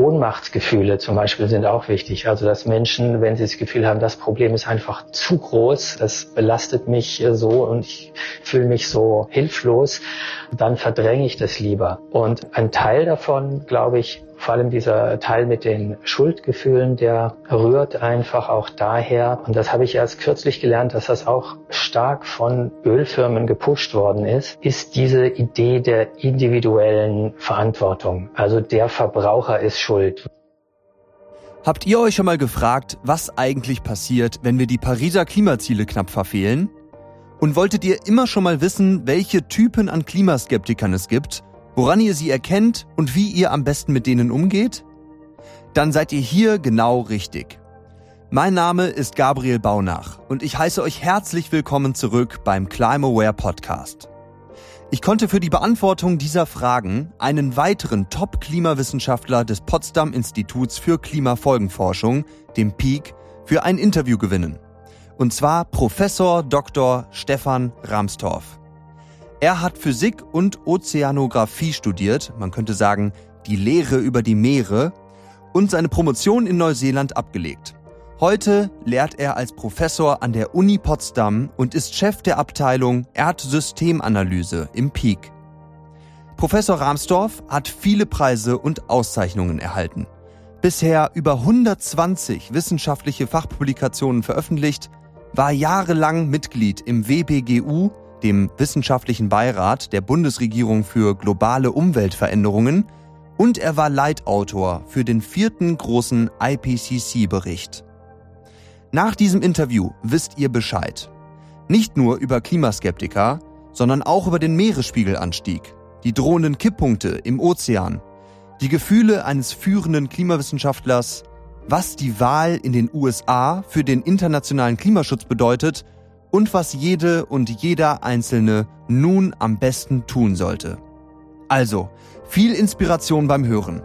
Ohnmachtsgefühle zum Beispiel sind auch wichtig. Also dass Menschen, wenn sie das Gefühl haben, das Problem ist einfach zu groß, das belastet mich so und ich fühle mich so hilflos, dann verdränge ich das lieber. Und ein Teil davon, glaube ich, vor allem dieser Teil mit den Schuldgefühlen, der rührt einfach auch daher, und das habe ich erst kürzlich gelernt, dass das auch stark von Ölfirmen gepusht worden ist, ist diese Idee der individuellen Verantwortung. Also der Verbraucher ist schuld. Habt ihr euch schon mal gefragt, was eigentlich passiert, wenn wir die Pariser Klimaziele knapp verfehlen? Und wolltet ihr immer schon mal wissen, welche Typen an Klimaskeptikern es gibt woran ihr sie erkennt und wie ihr am besten mit denen umgeht? Dann seid ihr hier genau richtig. Mein Name ist Gabriel Baunach und ich heiße euch herzlich willkommen zurück beim Climaware Podcast. Ich konnte für die Beantwortung dieser Fragen einen weiteren Top-Klimawissenschaftler des Potsdam Instituts für Klimafolgenforschung, dem PEAK, für ein Interview gewinnen. Und zwar Professor Dr. Stefan Ramstorff. Er hat Physik und Ozeanographie studiert, man könnte sagen die Lehre über die Meere, und seine Promotion in Neuseeland abgelegt. Heute lehrt er als Professor an der Uni Potsdam und ist Chef der Abteilung Erdsystemanalyse im Peak. Professor Rahmsdorf hat viele Preise und Auszeichnungen erhalten. Bisher über 120 wissenschaftliche Fachpublikationen veröffentlicht, war jahrelang Mitglied im WBGU dem Wissenschaftlichen Beirat der Bundesregierung für globale Umweltveränderungen und er war Leitautor für den vierten großen IPCC-Bericht. Nach diesem Interview wisst ihr Bescheid. Nicht nur über Klimaskeptiker, sondern auch über den Meeresspiegelanstieg, die drohenden Kipppunkte im Ozean, die Gefühle eines führenden Klimawissenschaftlers, was die Wahl in den USA für den internationalen Klimaschutz bedeutet und was jede und jeder Einzelne nun am besten tun sollte. Also, viel Inspiration beim Hören.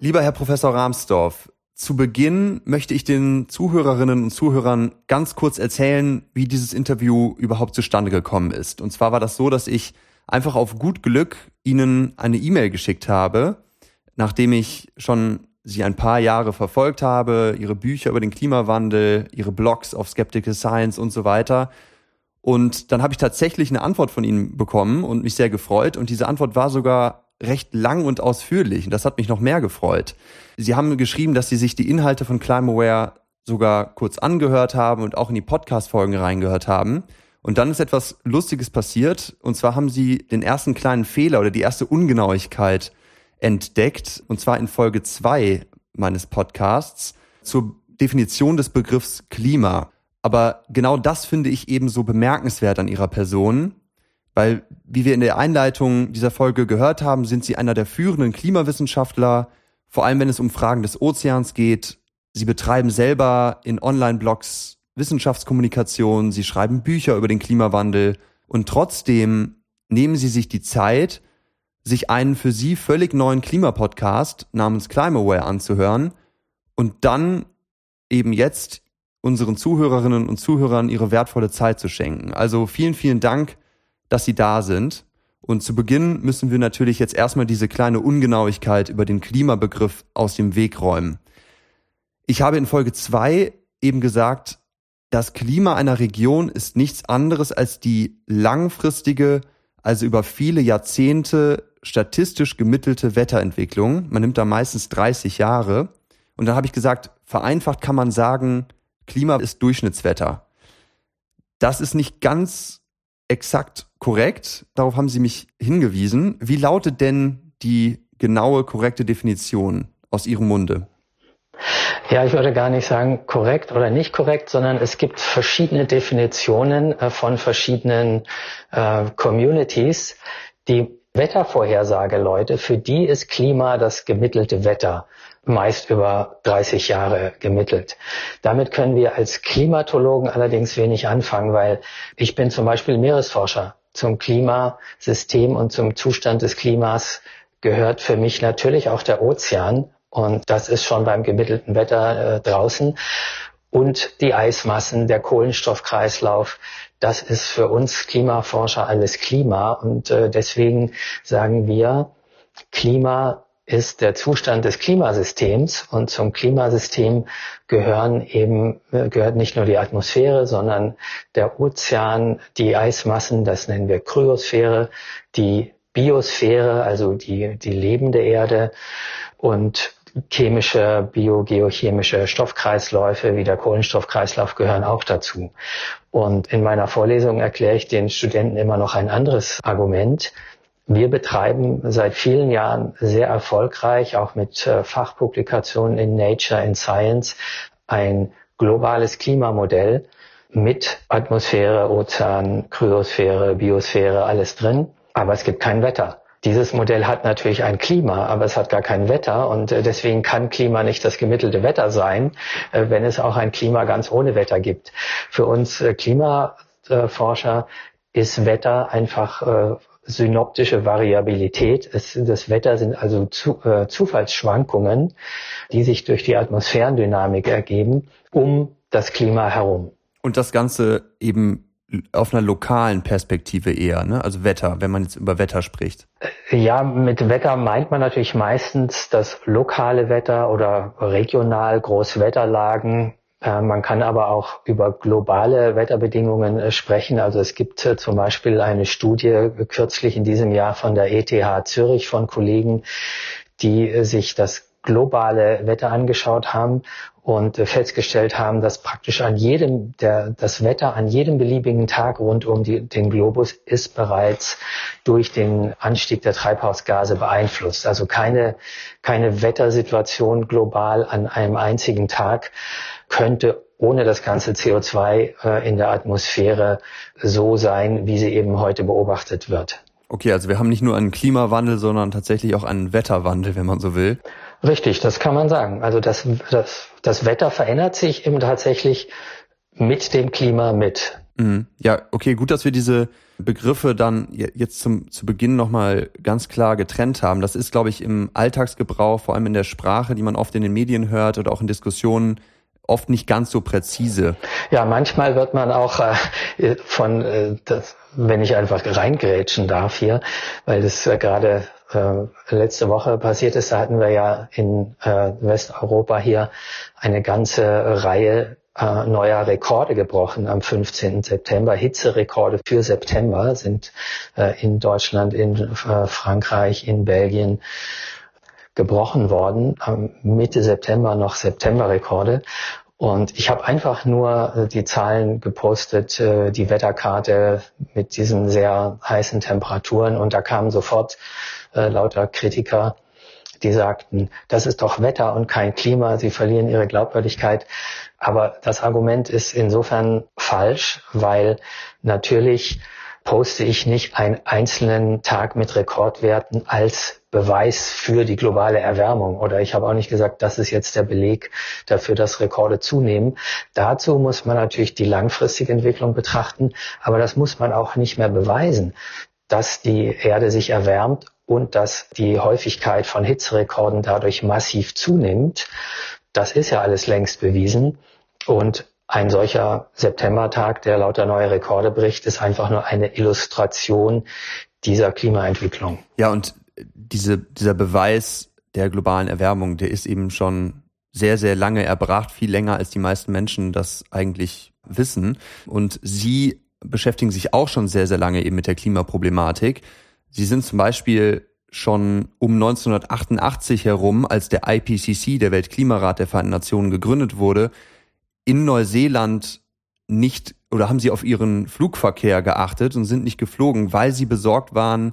Lieber Herr Professor Rahmsdorf, zu Beginn möchte ich den Zuhörerinnen und Zuhörern ganz kurz erzählen, wie dieses Interview überhaupt zustande gekommen ist. Und zwar war das so, dass ich einfach auf gut Glück Ihnen eine E-Mail geschickt habe, nachdem ich schon Sie ein paar Jahre verfolgt habe, Ihre Bücher über den Klimawandel, Ihre Blogs auf Skeptical Science und so weiter. Und dann habe ich tatsächlich eine Antwort von Ihnen bekommen und mich sehr gefreut. Und diese Antwort war sogar recht lang und ausführlich. Und das hat mich noch mehr gefreut. Sie haben geschrieben, dass Sie sich die Inhalte von Climaware sogar kurz angehört haben und auch in die Podcast-Folgen reingehört haben. Und dann ist etwas Lustiges passiert. Und zwar haben Sie den ersten kleinen Fehler oder die erste Ungenauigkeit entdeckt. Und zwar in Folge zwei meines Podcasts zur Definition des Begriffs Klima. Aber genau das finde ich eben so bemerkenswert an Ihrer Person, weil, wie wir in der Einleitung dieser Folge gehört haben, sind Sie einer der führenden Klimawissenschaftler, vor allem wenn es um Fragen des Ozeans geht. Sie betreiben selber in Online-Blogs Wissenschaftskommunikation, sie schreiben Bücher über den Klimawandel und trotzdem nehmen sie sich die Zeit, sich einen für sie völlig neuen Klimapodcast namens Climaware anzuhören und dann eben jetzt unseren Zuhörerinnen und Zuhörern ihre wertvolle Zeit zu schenken. Also vielen, vielen Dank, dass Sie da sind. Und zu Beginn müssen wir natürlich jetzt erstmal diese kleine Ungenauigkeit über den Klimabegriff aus dem Weg räumen. Ich habe in Folge zwei eben gesagt, das Klima einer Region ist nichts anderes als die langfristige, also über viele Jahrzehnte statistisch gemittelte Wetterentwicklung. Man nimmt da meistens 30 Jahre. Und dann habe ich gesagt, vereinfacht kann man sagen, Klima ist Durchschnittswetter. Das ist nicht ganz exakt korrekt. Darauf haben Sie mich hingewiesen. Wie lautet denn die genaue, korrekte Definition aus Ihrem Munde? Ja, ich würde gar nicht sagen korrekt oder nicht korrekt, sondern es gibt verschiedene Definitionen äh, von verschiedenen äh, Communities. Die Wettervorhersageleute, für die ist Klima das gemittelte Wetter, meist über 30 Jahre gemittelt. Damit können wir als Klimatologen allerdings wenig anfangen, weil ich bin zum Beispiel Meeresforscher zum Klimasystem und zum Zustand des Klimas gehört für mich natürlich auch der Ozean. Und das ist schon beim gemittelten Wetter äh, draußen. Und die Eismassen, der Kohlenstoffkreislauf, das ist für uns Klimaforscher alles Klima. Und äh, deswegen sagen wir, Klima ist der Zustand des Klimasystems und zum Klimasystem gehören eben, gehört nicht nur die Atmosphäre, sondern der Ozean, die Eismassen, das nennen wir Kryosphäre, die Biosphäre, also die, die lebende Erde und chemische, biogeochemische Stoffkreisläufe wie der Kohlenstoffkreislauf gehören auch dazu. Und in meiner Vorlesung erkläre ich den Studenten immer noch ein anderes Argument, wir betreiben seit vielen Jahren sehr erfolgreich, auch mit äh, Fachpublikationen in Nature, in Science, ein globales Klimamodell mit Atmosphäre, Ozean, Kryosphäre, Biosphäre, alles drin. Aber es gibt kein Wetter. Dieses Modell hat natürlich ein Klima, aber es hat gar kein Wetter und äh, deswegen kann Klima nicht das gemittelte Wetter sein, äh, wenn es auch ein Klima ganz ohne Wetter gibt. Für uns Klimaforscher ist Wetter einfach synoptische Variabilität. Es, das Wetter sind also zu, äh, Zufallsschwankungen, die sich durch die Atmosphärendynamik ergeben, um das Klima herum. Und das Ganze eben auf einer lokalen Perspektive eher, ne? also Wetter, wenn man jetzt über Wetter spricht. Ja, mit Wetter meint man natürlich meistens das lokale Wetter oder regional Großwetterlagen, äh, man kann aber auch über globale Wetterbedingungen äh, sprechen. Also es gibt äh, zum Beispiel eine Studie kürzlich in diesem Jahr von der ETH Zürich von Kollegen, die sich das globale Wetter angeschaut haben und festgestellt haben, dass praktisch an jedem, der, das Wetter an jedem beliebigen Tag rund um die, den Globus ist bereits durch den Anstieg der Treibhausgase beeinflusst. Also keine, keine Wettersituation global an einem einzigen Tag könnte ohne das ganze CO2 äh, in der Atmosphäre so sein, wie sie eben heute beobachtet wird. Okay, also wir haben nicht nur einen Klimawandel, sondern tatsächlich auch einen Wetterwandel, wenn man so will. Richtig, das kann man sagen. Also das, das, das Wetter verändert sich eben tatsächlich mit dem Klima mit. Mhm. Ja, okay, gut, dass wir diese Begriffe dann jetzt zum, zu Beginn nochmal ganz klar getrennt haben. Das ist, glaube ich, im Alltagsgebrauch, vor allem in der Sprache, die man oft in den Medien hört oder auch in Diskussionen, oft nicht ganz so präzise. Ja, manchmal wird man auch äh, von, äh, das, wenn ich einfach reingrätschen darf hier, weil das äh, gerade äh, letzte Woche passiert ist, da hatten wir ja in äh, Westeuropa hier eine ganze Reihe äh, neuer Rekorde gebrochen am 15. September. Hitzerekorde für September sind äh, in Deutschland, in äh, Frankreich, in Belgien gebrochen worden. Mitte September noch Septemberrekorde. Und ich habe einfach nur äh, die Zahlen gepostet, äh, die Wetterkarte mit diesen sehr heißen Temperaturen. Und da kamen sofort äh, lauter Kritiker, die sagten, das ist doch Wetter und kein Klima, sie verlieren ihre Glaubwürdigkeit. Aber das Argument ist insofern falsch, weil natürlich poste ich nicht einen einzelnen Tag mit Rekordwerten als Beweis für die globale Erwärmung. Oder ich habe auch nicht gesagt, das ist jetzt der Beleg dafür, dass Rekorde zunehmen. Dazu muss man natürlich die langfristige Entwicklung betrachten, aber das muss man auch nicht mehr beweisen, dass die Erde sich erwärmt und dass die Häufigkeit von Hitzerekorden dadurch massiv zunimmt. Das ist ja alles längst bewiesen. Und ein solcher Septembertag, der lauter neue Rekorde bricht, ist einfach nur eine Illustration dieser Klimaentwicklung. Ja, und diese, dieser Beweis der globalen Erwärmung, der ist eben schon sehr, sehr lange erbracht, viel länger als die meisten Menschen das eigentlich wissen. Und Sie beschäftigen sich auch schon sehr, sehr lange eben mit der Klimaproblematik. Sie sind zum Beispiel schon um 1988 herum, als der IPCC, der Weltklimarat der Vereinten Nationen, gegründet wurde, in Neuseeland nicht oder haben sie auf ihren Flugverkehr geachtet und sind nicht geflogen, weil sie besorgt waren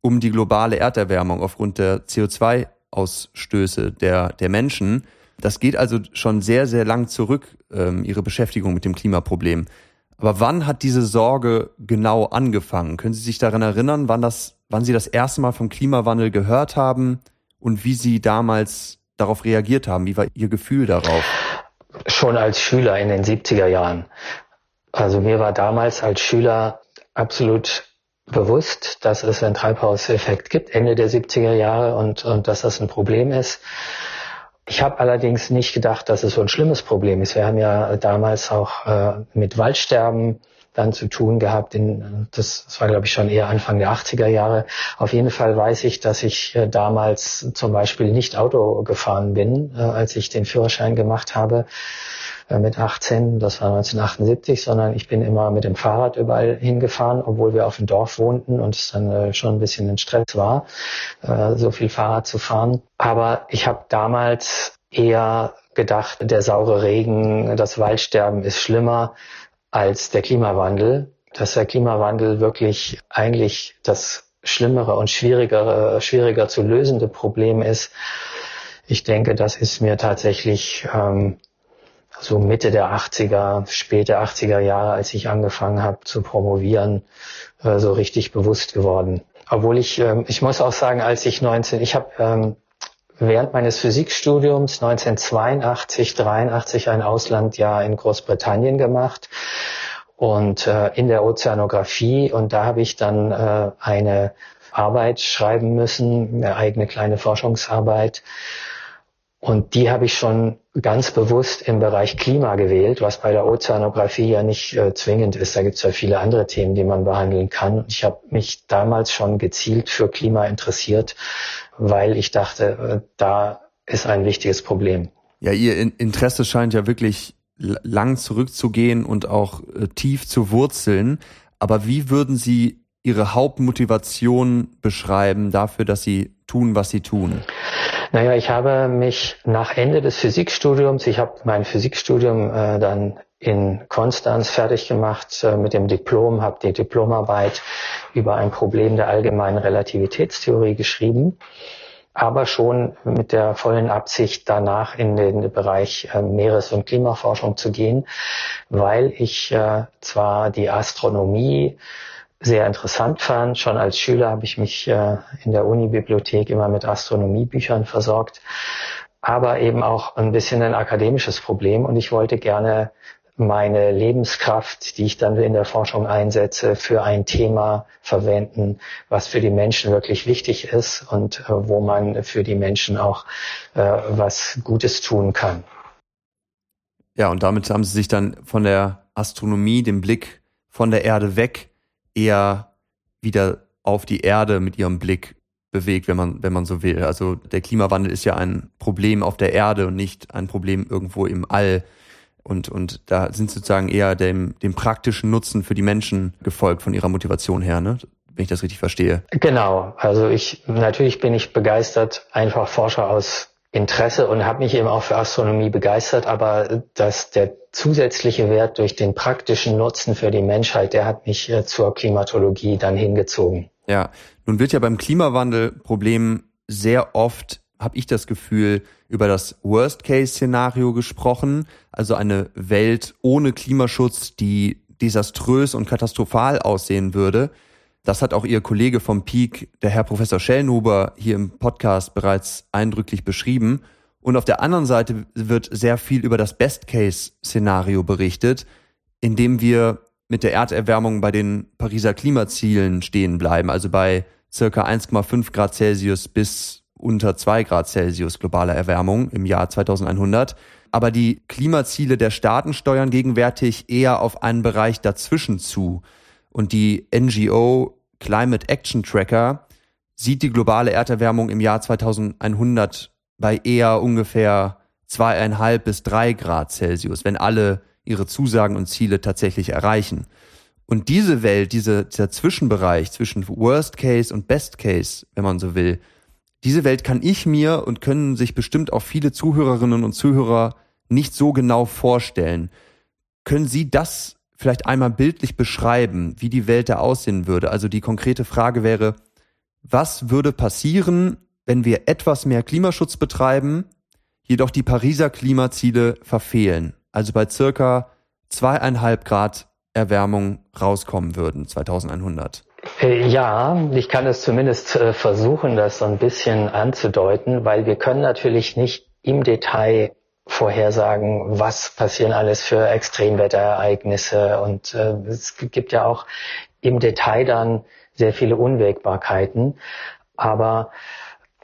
um die globale Erderwärmung aufgrund der CO2-Ausstöße der, der Menschen. Das geht also schon sehr, sehr lang zurück, ähm, ihre Beschäftigung mit dem Klimaproblem. Aber wann hat diese Sorge genau angefangen? Können Sie sich daran erinnern, wann das, wann Sie das erste Mal vom Klimawandel gehört haben und wie Sie damals darauf reagiert haben? Wie war Ihr Gefühl darauf? schon als Schüler in den 70er Jahren. Also mir war damals als Schüler absolut bewusst, dass es einen Treibhauseffekt gibt, Ende der 70er Jahre und, und dass das ein Problem ist. Ich habe allerdings nicht gedacht, dass es so ein schlimmes Problem ist. Wir haben ja damals auch äh, mit Waldsterben dann zu tun gehabt. In, das, das war, glaube ich, schon eher Anfang der 80er Jahre. Auf jeden Fall weiß ich, dass ich äh, damals zum Beispiel nicht Auto gefahren bin, äh, als ich den Führerschein gemacht habe äh, mit 18, das war 1978, sondern ich bin immer mit dem Fahrrad überall hingefahren, obwohl wir auf dem Dorf wohnten und es dann äh, schon ein bisschen ein Stress war, äh, so viel Fahrrad zu fahren. Aber ich habe damals eher gedacht, der saure Regen, das Waldsterben ist schlimmer als der Klimawandel, dass der Klimawandel wirklich eigentlich das schlimmere und schwierigere, schwieriger zu lösende Problem ist. Ich denke, das ist mir tatsächlich ähm, so Mitte der 80er, späte 80er Jahre, als ich angefangen habe zu promovieren, äh, so richtig bewusst geworden. Obwohl ich, ähm, ich muss auch sagen, als ich 19, ich habe ähm, während meines Physikstudiums 1982, 83 ein Auslandjahr in Großbritannien gemacht und äh, in der Ozeanographie und da habe ich dann äh, eine Arbeit schreiben müssen, eine eigene kleine Forschungsarbeit und die habe ich schon ganz bewusst im Bereich Klima gewählt, was bei der Ozeanographie ja nicht äh, zwingend ist. Da gibt es ja viele andere Themen, die man behandeln kann. Ich habe mich damals schon gezielt für Klima interessiert, weil ich dachte, äh, da ist ein wichtiges Problem. Ja, Ihr Interesse scheint ja wirklich lang zurückzugehen und auch äh, tief zu wurzeln. Aber wie würden Sie Ihre Hauptmotivation beschreiben dafür, dass Sie tun, was Sie tun? Naja, ich habe mich nach Ende des Physikstudiums, ich habe mein Physikstudium äh, dann in Konstanz fertig gemacht äh, mit dem Diplom, habe die Diplomarbeit über ein Problem der allgemeinen Relativitätstheorie geschrieben, aber schon mit der vollen Absicht, danach in den Bereich äh, Meeres- und Klimaforschung zu gehen, weil ich äh, zwar die Astronomie sehr interessant fand. Schon als Schüler habe ich mich äh, in der Uni-Bibliothek immer mit Astronomiebüchern versorgt, aber eben auch ein bisschen ein akademisches Problem und ich wollte gerne meine Lebenskraft, die ich dann in der Forschung einsetze, für ein Thema verwenden, was für die Menschen wirklich wichtig ist und äh, wo man für die Menschen auch äh, was Gutes tun kann. Ja, und damit haben Sie sich dann von der Astronomie, dem Blick von der Erde weg eher wieder auf die Erde mit ihrem Blick bewegt, wenn man, wenn man so will. Also der Klimawandel ist ja ein Problem auf der Erde und nicht ein Problem irgendwo im All. Und, und da sind sozusagen eher dem, dem praktischen Nutzen für die Menschen gefolgt von ihrer Motivation her, ne? wenn ich das richtig verstehe. Genau. Also ich, natürlich bin ich begeistert, einfach Forscher aus Interesse und habe mich eben auch für Astronomie begeistert, aber dass der zusätzliche Wert durch den praktischen Nutzen für die Menschheit, der hat mich äh, zur Klimatologie dann hingezogen. Ja, nun wird ja beim Klimawandel-Problem sehr oft, habe ich das Gefühl, über das Worst-Case-Szenario gesprochen, also eine Welt ohne Klimaschutz, die desaströs und katastrophal aussehen würde. Das hat auch Ihr Kollege vom Peak, der Herr Professor Schellnhuber, hier im Podcast bereits eindrücklich beschrieben. Und auf der anderen Seite wird sehr viel über das Best-Case-Szenario berichtet, in dem wir mit der Erderwärmung bei den Pariser Klimazielen stehen bleiben, also bei circa 1,5 Grad Celsius bis unter 2 Grad Celsius globaler Erwärmung im Jahr 2100. Aber die Klimaziele der Staaten steuern gegenwärtig eher auf einen Bereich dazwischen zu. Und die NGO Climate Action Tracker sieht die globale Erderwärmung im Jahr 2100 bei eher ungefähr zweieinhalb bis drei Grad Celsius, wenn alle ihre Zusagen und Ziele tatsächlich erreichen. Und diese Welt, diese, dieser Zwischenbereich zwischen Worst Case und Best Case, wenn man so will, diese Welt kann ich mir und können sich bestimmt auch viele Zuhörerinnen und Zuhörer nicht so genau vorstellen. Können Sie das vielleicht einmal bildlich beschreiben, wie die Welt da aussehen würde? Also die konkrete Frage wäre, was würde passieren, wenn wir etwas mehr Klimaschutz betreiben, jedoch die Pariser Klimaziele verfehlen, also bei circa zweieinhalb Grad Erwärmung rauskommen würden 2100? Äh, ja, ich kann es zumindest äh, versuchen, das so ein bisschen anzudeuten, weil wir können natürlich nicht im Detail vorhersagen, was passieren alles für Extremwetterereignisse. Und äh, es gibt ja auch im Detail dann sehr viele Unwägbarkeiten. Aber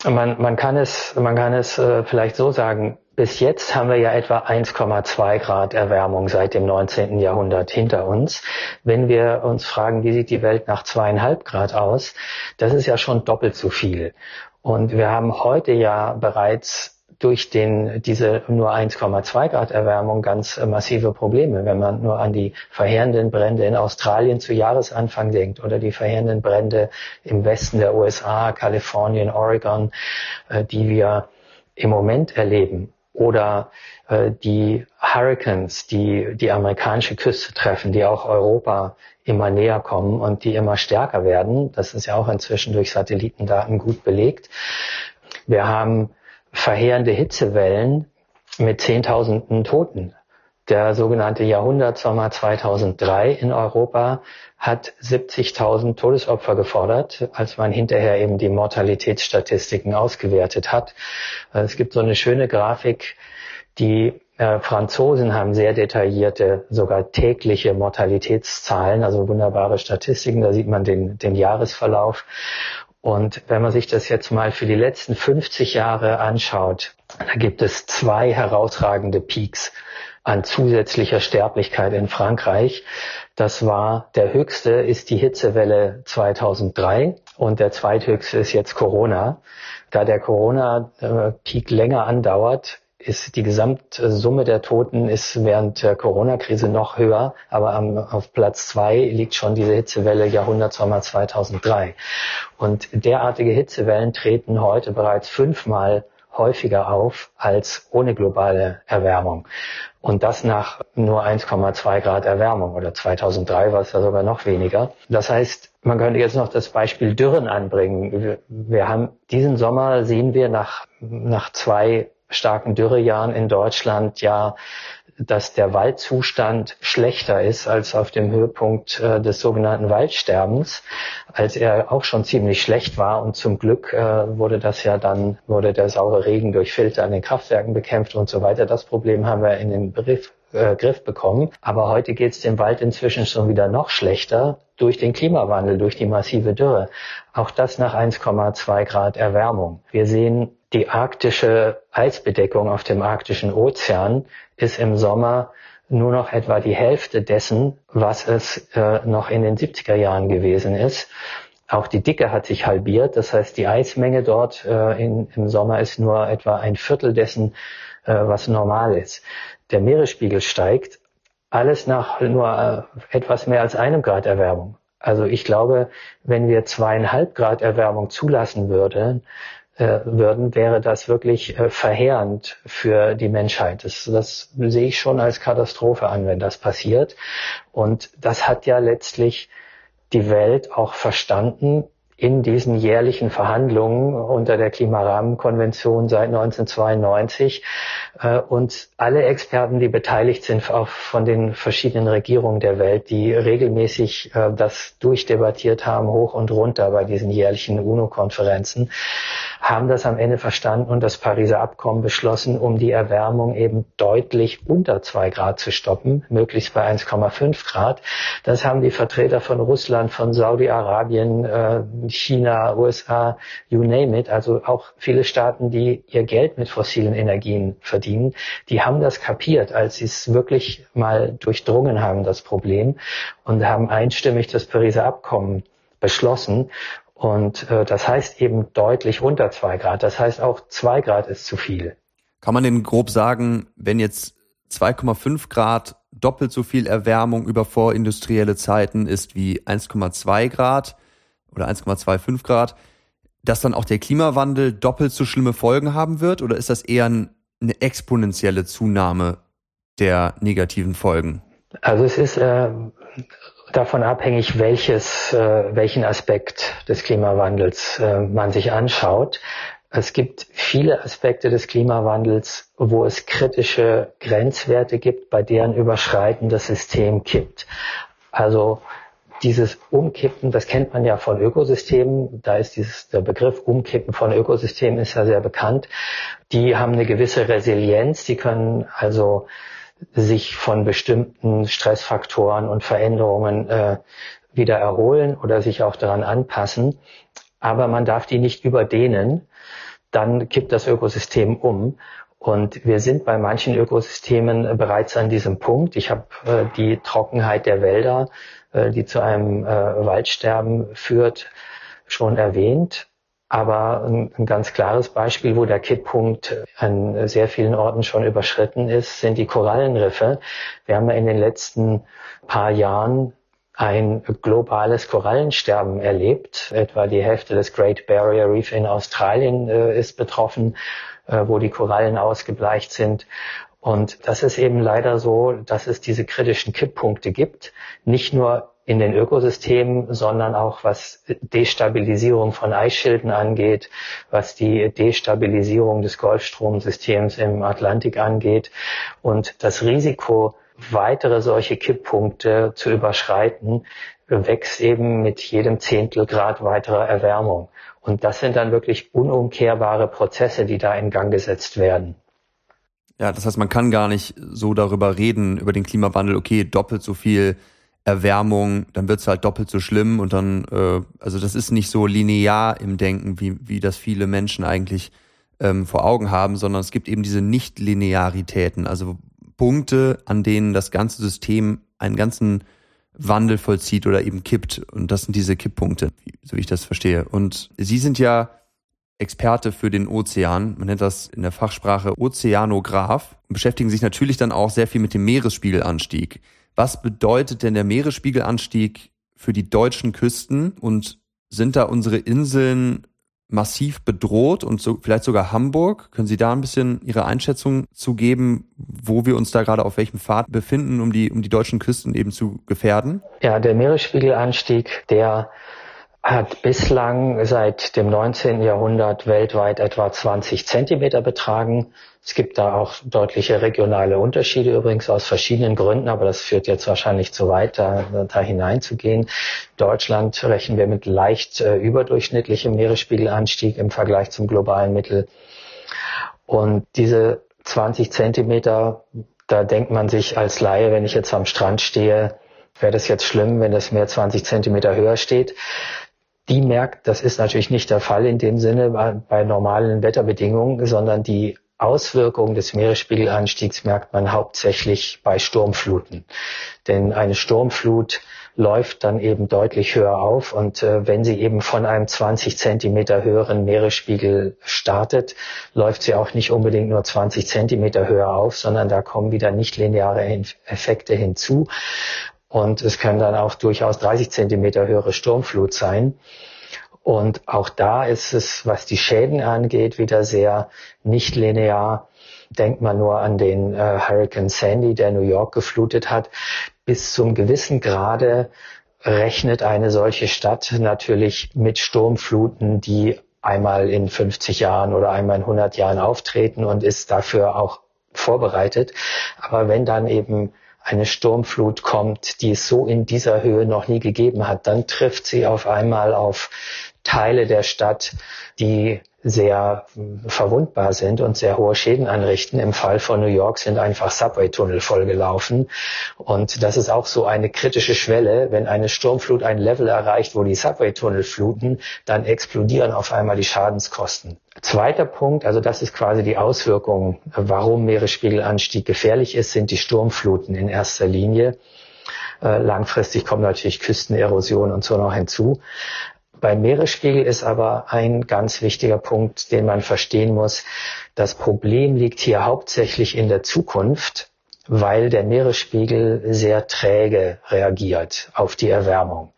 Man, man kann es, man kann es äh, vielleicht so sagen. Bis jetzt haben wir ja etwa 1,2 Grad Erwärmung seit dem 19. Jahrhundert hinter uns. Wenn wir uns fragen, wie sieht die Welt nach zweieinhalb Grad aus, das ist ja schon doppelt so viel. Und wir haben heute ja bereits durch den, diese nur 1,2 Grad Erwärmung ganz äh, massive Probleme. Wenn man nur an die verheerenden Brände in Australien zu Jahresanfang denkt oder die verheerenden Brände im Westen der USA, Kalifornien, Oregon, äh, die wir im Moment erleben oder äh, die Hurricanes, die die amerikanische Küste treffen, die auch Europa immer näher kommen und die immer stärker werden. Das ist ja auch inzwischen durch Satellitendaten gut belegt. Wir haben verheerende Hitzewellen mit Zehntausenden Toten. Der sogenannte Jahrhundertsommer 2003 in Europa hat 70.000 Todesopfer gefordert, als man hinterher eben die Mortalitätsstatistiken ausgewertet hat. Es gibt so eine schöne Grafik, die äh, Franzosen haben sehr detaillierte, sogar tägliche Mortalitätszahlen, also wunderbare Statistiken. Da sieht man den, den Jahresverlauf. Und wenn man sich das jetzt mal für die letzten 50 Jahre anschaut, da gibt es zwei herausragende Peaks an zusätzlicher Sterblichkeit in Frankreich. Das war der höchste ist die Hitzewelle 2003 und der zweithöchste ist jetzt Corona. Da der Corona-Peak länger andauert, ist die Gesamtsumme der Toten ist während der Corona-Krise noch höher, aber am, auf Platz zwei liegt schon diese Hitzewelle Jahrhundertsommer 2003. Und derartige Hitzewellen treten heute bereits fünfmal häufiger auf als ohne globale Erwärmung. Und das nach nur 1,2 Grad Erwärmung oder 2003 war es ja sogar noch weniger. Das heißt, man könnte jetzt noch das Beispiel Dürren anbringen. Wir, haben diesen Sommer sehen wir nach, nach zwei starken Dürrejahren in Deutschland ja, dass der Waldzustand schlechter ist als auf dem Höhepunkt äh, des sogenannten Waldsterbens, als er auch schon ziemlich schlecht war. Und zum Glück äh, wurde das ja dann, wurde der saure Regen durch Filter an den Kraftwerken bekämpft und so weiter. Das Problem haben wir in den Brief, äh, Griff bekommen. Aber heute geht es dem Wald inzwischen schon wieder noch schlechter durch den Klimawandel, durch die massive Dürre. Auch das nach 1,2 Grad Erwärmung. Wir sehen die arktische Eisbedeckung auf dem arktischen Ozean ist im Sommer nur noch etwa die Hälfte dessen, was es äh, noch in den 70er Jahren gewesen ist. Auch die Dicke hat sich halbiert, das heißt die Eismenge dort äh, in, im Sommer ist nur etwa ein Viertel dessen, äh, was normal ist. Der Meeresspiegel steigt, alles nach nur äh, etwas mehr als einem Grad Erwärmung. Also ich glaube, wenn wir zweieinhalb Grad Erwärmung zulassen würden, äh, würden, wäre das wirklich äh, verheerend für die Menschheit. Das, das sehe ich schon als Katastrophe an, wenn das passiert. Und das hat ja letztlich die Welt auch verstanden in diesen jährlichen Verhandlungen unter der Klimarahmenkonvention seit 1992 äh, und alle Experten, die beteiligt sind auch von den verschiedenen Regierungen der Welt, die regelmäßig äh, das durchdebattiert haben, hoch und runter bei diesen jährlichen UNO-Konferenzen, haben das am Ende verstanden und das Pariser Abkommen beschlossen, um die Erwärmung eben deutlich unter zwei Grad zu stoppen, möglichst bei 1,5 Grad. Das haben die Vertreter von Russland, von Saudi-Arabien, äh, China, USA, you name it, also auch viele Staaten, die ihr Geld mit fossilen Energien verdienen, die haben das kapiert, als sie es wirklich mal durchdrungen haben, das Problem, und haben einstimmig das Pariser Abkommen beschlossen. Und äh, das heißt eben deutlich unter zwei Grad. Das heißt auch zwei Grad ist zu viel. Kann man denn grob sagen, wenn jetzt 2,5 Grad doppelt so viel Erwärmung über vorindustrielle Zeiten ist wie 1,2 Grad, oder 1,25 Grad, dass dann auch der Klimawandel doppelt so schlimme Folgen haben wird? Oder ist das eher eine exponentielle Zunahme der negativen Folgen? Also es ist äh, davon abhängig, welches, äh, welchen Aspekt des Klimawandels äh, man sich anschaut. Es gibt viele Aspekte des Klimawandels, wo es kritische Grenzwerte gibt, bei deren Überschreiten das System kippt. Also dieses Umkippen, das kennt man ja von Ökosystemen, da ist dieses, der Begriff Umkippen von Ökosystemen ist ja sehr bekannt. Die haben eine gewisse Resilienz, die können also sich von bestimmten Stressfaktoren und Veränderungen äh, wieder erholen oder sich auch daran anpassen. aber man darf die nicht überdehnen, dann kippt das Ökosystem um. Und wir sind bei manchen Ökosystemen bereits an diesem Punkt. Ich habe äh, die Trockenheit der Wälder, äh, die zu einem äh, Waldsterben führt, schon erwähnt. Aber ein, ein, ganz klares Beispiel, wo der Kipppunkt an sehr vielen Orten schon überschritten ist, sind die Korallenriffe. Wir haben ja in den letzten paar Jahren ein globales Korallensterben erlebt. Etwa die Hälfte des Great Barrier Reef in Australien äh, ist betroffen, äh, wo die Korallen ausgebleicht sind. Und das ist eben leider so, dass es diese kritischen Kipppunkte gibt. Nicht nur in den Ökosystemen, sondern auch was Destabilisierung von Eisschilden angeht, was die Destabilisierung des Golfstromsystems im Atlantik angeht. Und das Risiko, weitere solche Kipppunkte zu überschreiten, wächst eben mit jedem Zehntel Grad weiterer Erwärmung. Und das sind dann wirklich unumkehrbare Prozesse, die da in Gang gesetzt werden. Ja, das heißt, man kann gar nicht so darüber reden, über den Klimawandel, okay, doppelt so viel Erwärmung, dann wird's halt doppelt so schlimm und dann, äh, also das ist nicht so linear im Denken, wie, wie das viele Menschen eigentlich ähm, vor Augen haben, sondern es gibt eben diese Nicht-Linearitäten, also Punkte, an denen das ganze System einen ganzen Wandel vollzieht oder eben kippt. Und das sind diese Kipppunkte, so wie ich das verstehe. Und Sie sind ja Experte für den Ozean. Man nennt das in der Fachsprache Ozeanograph und beschäftigen sich natürlich dann auch sehr viel mit dem Meeresspiegelanstieg. Was bedeutet denn der Meeresspiegelanstieg für die deutschen Küsten und sind da unsere Inseln massiv bedroht und so, vielleicht sogar Hamburg. Können Sie da ein bisschen Ihre Einschätzung zu geben, wo wir uns da gerade auf welchem Pfad befinden, um die, um die deutschen Küsten eben zu gefährden? Ja, der Meeresspiegelanstieg, der hat bislang seit dem 19. Jahrhundert weltweit etwa 20 Zentimeter betragen. Es gibt da auch deutliche regionale Unterschiede, übrigens aus verschiedenen Gründen, aber das führt jetzt wahrscheinlich zu weit, da, da hineinzugehen. Deutschland rechnen wir mit leicht äh, überdurchschnittlichem Meeresspiegelanstieg im Vergleich zum globalen Mittel. Und diese 20 Zentimeter, da denkt man sich als Laie, wenn ich jetzt am Strand stehe, wäre das jetzt schlimm, wenn das Meer 20 Zentimeter höher steht die merkt, das ist natürlich nicht der Fall in dem Sinne bei, bei normalen Wetterbedingungen, sondern die Auswirkungen des Meeresspiegelanstiegs merkt man hauptsächlich bei Sturmfluten. Denn eine Sturmflut läuft dann eben deutlich höher auf und äh, wenn sie eben von einem 20 Zentimeter höheren Meeresspiegel startet, läuft sie auch nicht unbedingt nur 20 Zentimeter höher auf, sondern da kommen wieder nicht lineare Effekte hinzu und es können dann auch durchaus 30 Zentimeter höhere Sturmflut sein. Und auch da ist es, was die Schäden angeht, wieder sehr nicht linear. Denkt man nur an den äh, Hurricane Sandy, der New York geflutet hat. Bis zum gewissen Grade rechnet eine solche Stadt natürlich mit Sturmfluten, die einmal in 50 Jahren oder einmal in 100 Jahren auftreten und ist dafür auch vorbereitet. Aber wenn dann eben eine Sturmflut kommt, die es so in dieser Höhe noch nie gegeben hat, dann trifft sie auf einmal auf Teile der Stadt, die sehr verwundbar sind und sehr hohe Schäden anrichten. Im Fall von New York sind einfach Subway-Tunnel vollgelaufen. Und das ist auch so eine kritische Schwelle. Wenn eine Sturmflut ein Level erreicht, wo die Subway-Tunnel fluten, dann explodieren auf einmal die Schadenskosten. Zweiter Punkt, also das ist quasi die Auswirkung, warum Meeresspiegelanstieg gefährlich ist, sind die Sturmfluten in erster Linie. Äh, langfristig kommt natürlich Küstenerosion und so noch hinzu. Beim Meeresspiegel ist aber ein ganz wichtiger Punkt, den man verstehen muss. Das Problem liegt hier hauptsächlich in der Zukunft, weil der Meeresspiegel sehr träge reagiert auf die Erwärmung.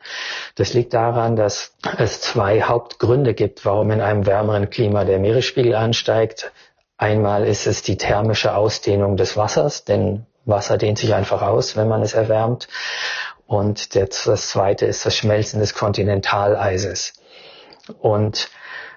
Das liegt daran, dass es zwei Hauptgründe gibt, warum in einem wärmeren Klima der Meeresspiegel ansteigt. Einmal ist es die thermische Ausdehnung des Wassers, denn Wasser dehnt sich einfach aus, wenn man es erwärmt. Und das zweite ist das Schmelzen des Kontinentaleises. Und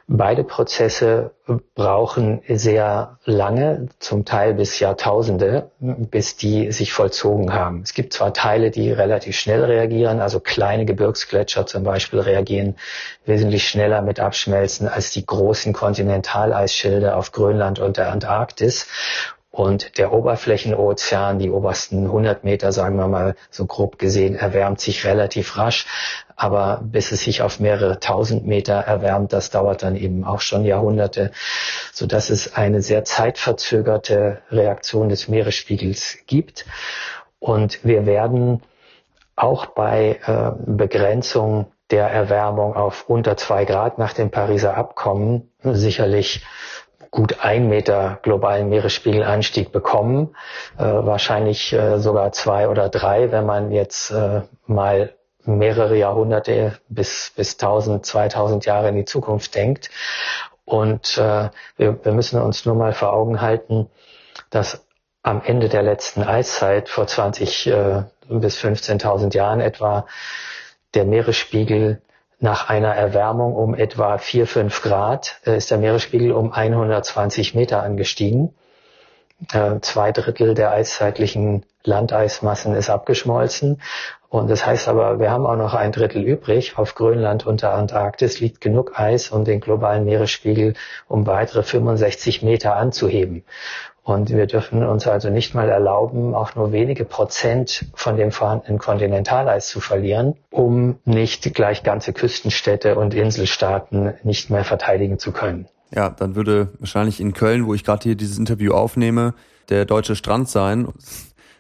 beide Prozesse brauchen sehr lange, zum Teil bis Jahrtausende, bis die sich vollzogen haben. Es gibt zwar Teile, die relativ schnell reagieren, also kleine Gebirgsgletscher zum Beispiel reagieren wesentlich schneller mit Abschmelzen als die großen Kontinentaleisschilde auf Grönland und der Antarktis. Und der Oberflächenozean, die obersten 100 Meter, sagen wir mal so grob gesehen, erwärmt sich relativ rasch. Aber bis es sich auf mehrere tausend Meter erwärmt, das dauert dann eben auch schon Jahrhunderte, so dass es eine sehr zeitverzögerte Reaktion des Meeresspiegels gibt. Und wir werden auch bei äh, Begrenzung der Erwärmung auf unter zwei Grad nach dem Pariser Abkommen sicherlich gut ein Meter globalen Meeresspiegelanstieg bekommen, äh, wahrscheinlich äh, sogar zwei oder drei, wenn man jetzt äh, mal mehrere Jahrhunderte bis, bis 1000, 2000 Jahre in die Zukunft denkt. Und äh, wir, wir müssen uns nur mal vor Augen halten, dass am Ende der letzten Eiszeit vor 20 äh, bis 15.000 Jahren etwa der Meeresspiegel nach einer Erwärmung um etwa 4, 5 Grad äh, ist der Meeresspiegel um 120 Meter angestiegen. Äh, zwei Drittel der eiszeitlichen Landeismassen ist abgeschmolzen. Und das heißt aber, wir haben auch noch ein Drittel übrig. Auf Grönland und der Antarktis liegt genug Eis, um den globalen Meeresspiegel um weitere 65 Meter anzuheben. Und wir dürfen uns also nicht mal erlauben, auch nur wenige Prozent von dem vorhandenen Kontinentaleis zu verlieren, um nicht gleich ganze Küstenstädte und Inselstaaten nicht mehr verteidigen zu können. Ja, dann würde wahrscheinlich in Köln, wo ich gerade hier dieses Interview aufnehme, der deutsche Strand sein.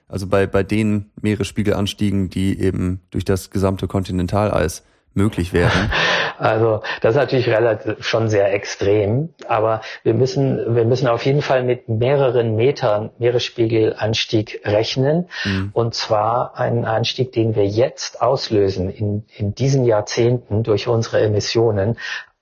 Also bei, bei den Meeresspiegelanstiegen, die eben durch das gesamte Kontinentaleis möglich wären. Also das ist natürlich relativ schon sehr extrem, aber wir müssen wir müssen auf jeden Fall mit mehreren Metern Meeresspiegelanstieg rechnen mhm. und zwar einen Anstieg, den wir jetzt auslösen in in diesen Jahrzehnten durch unsere Emissionen,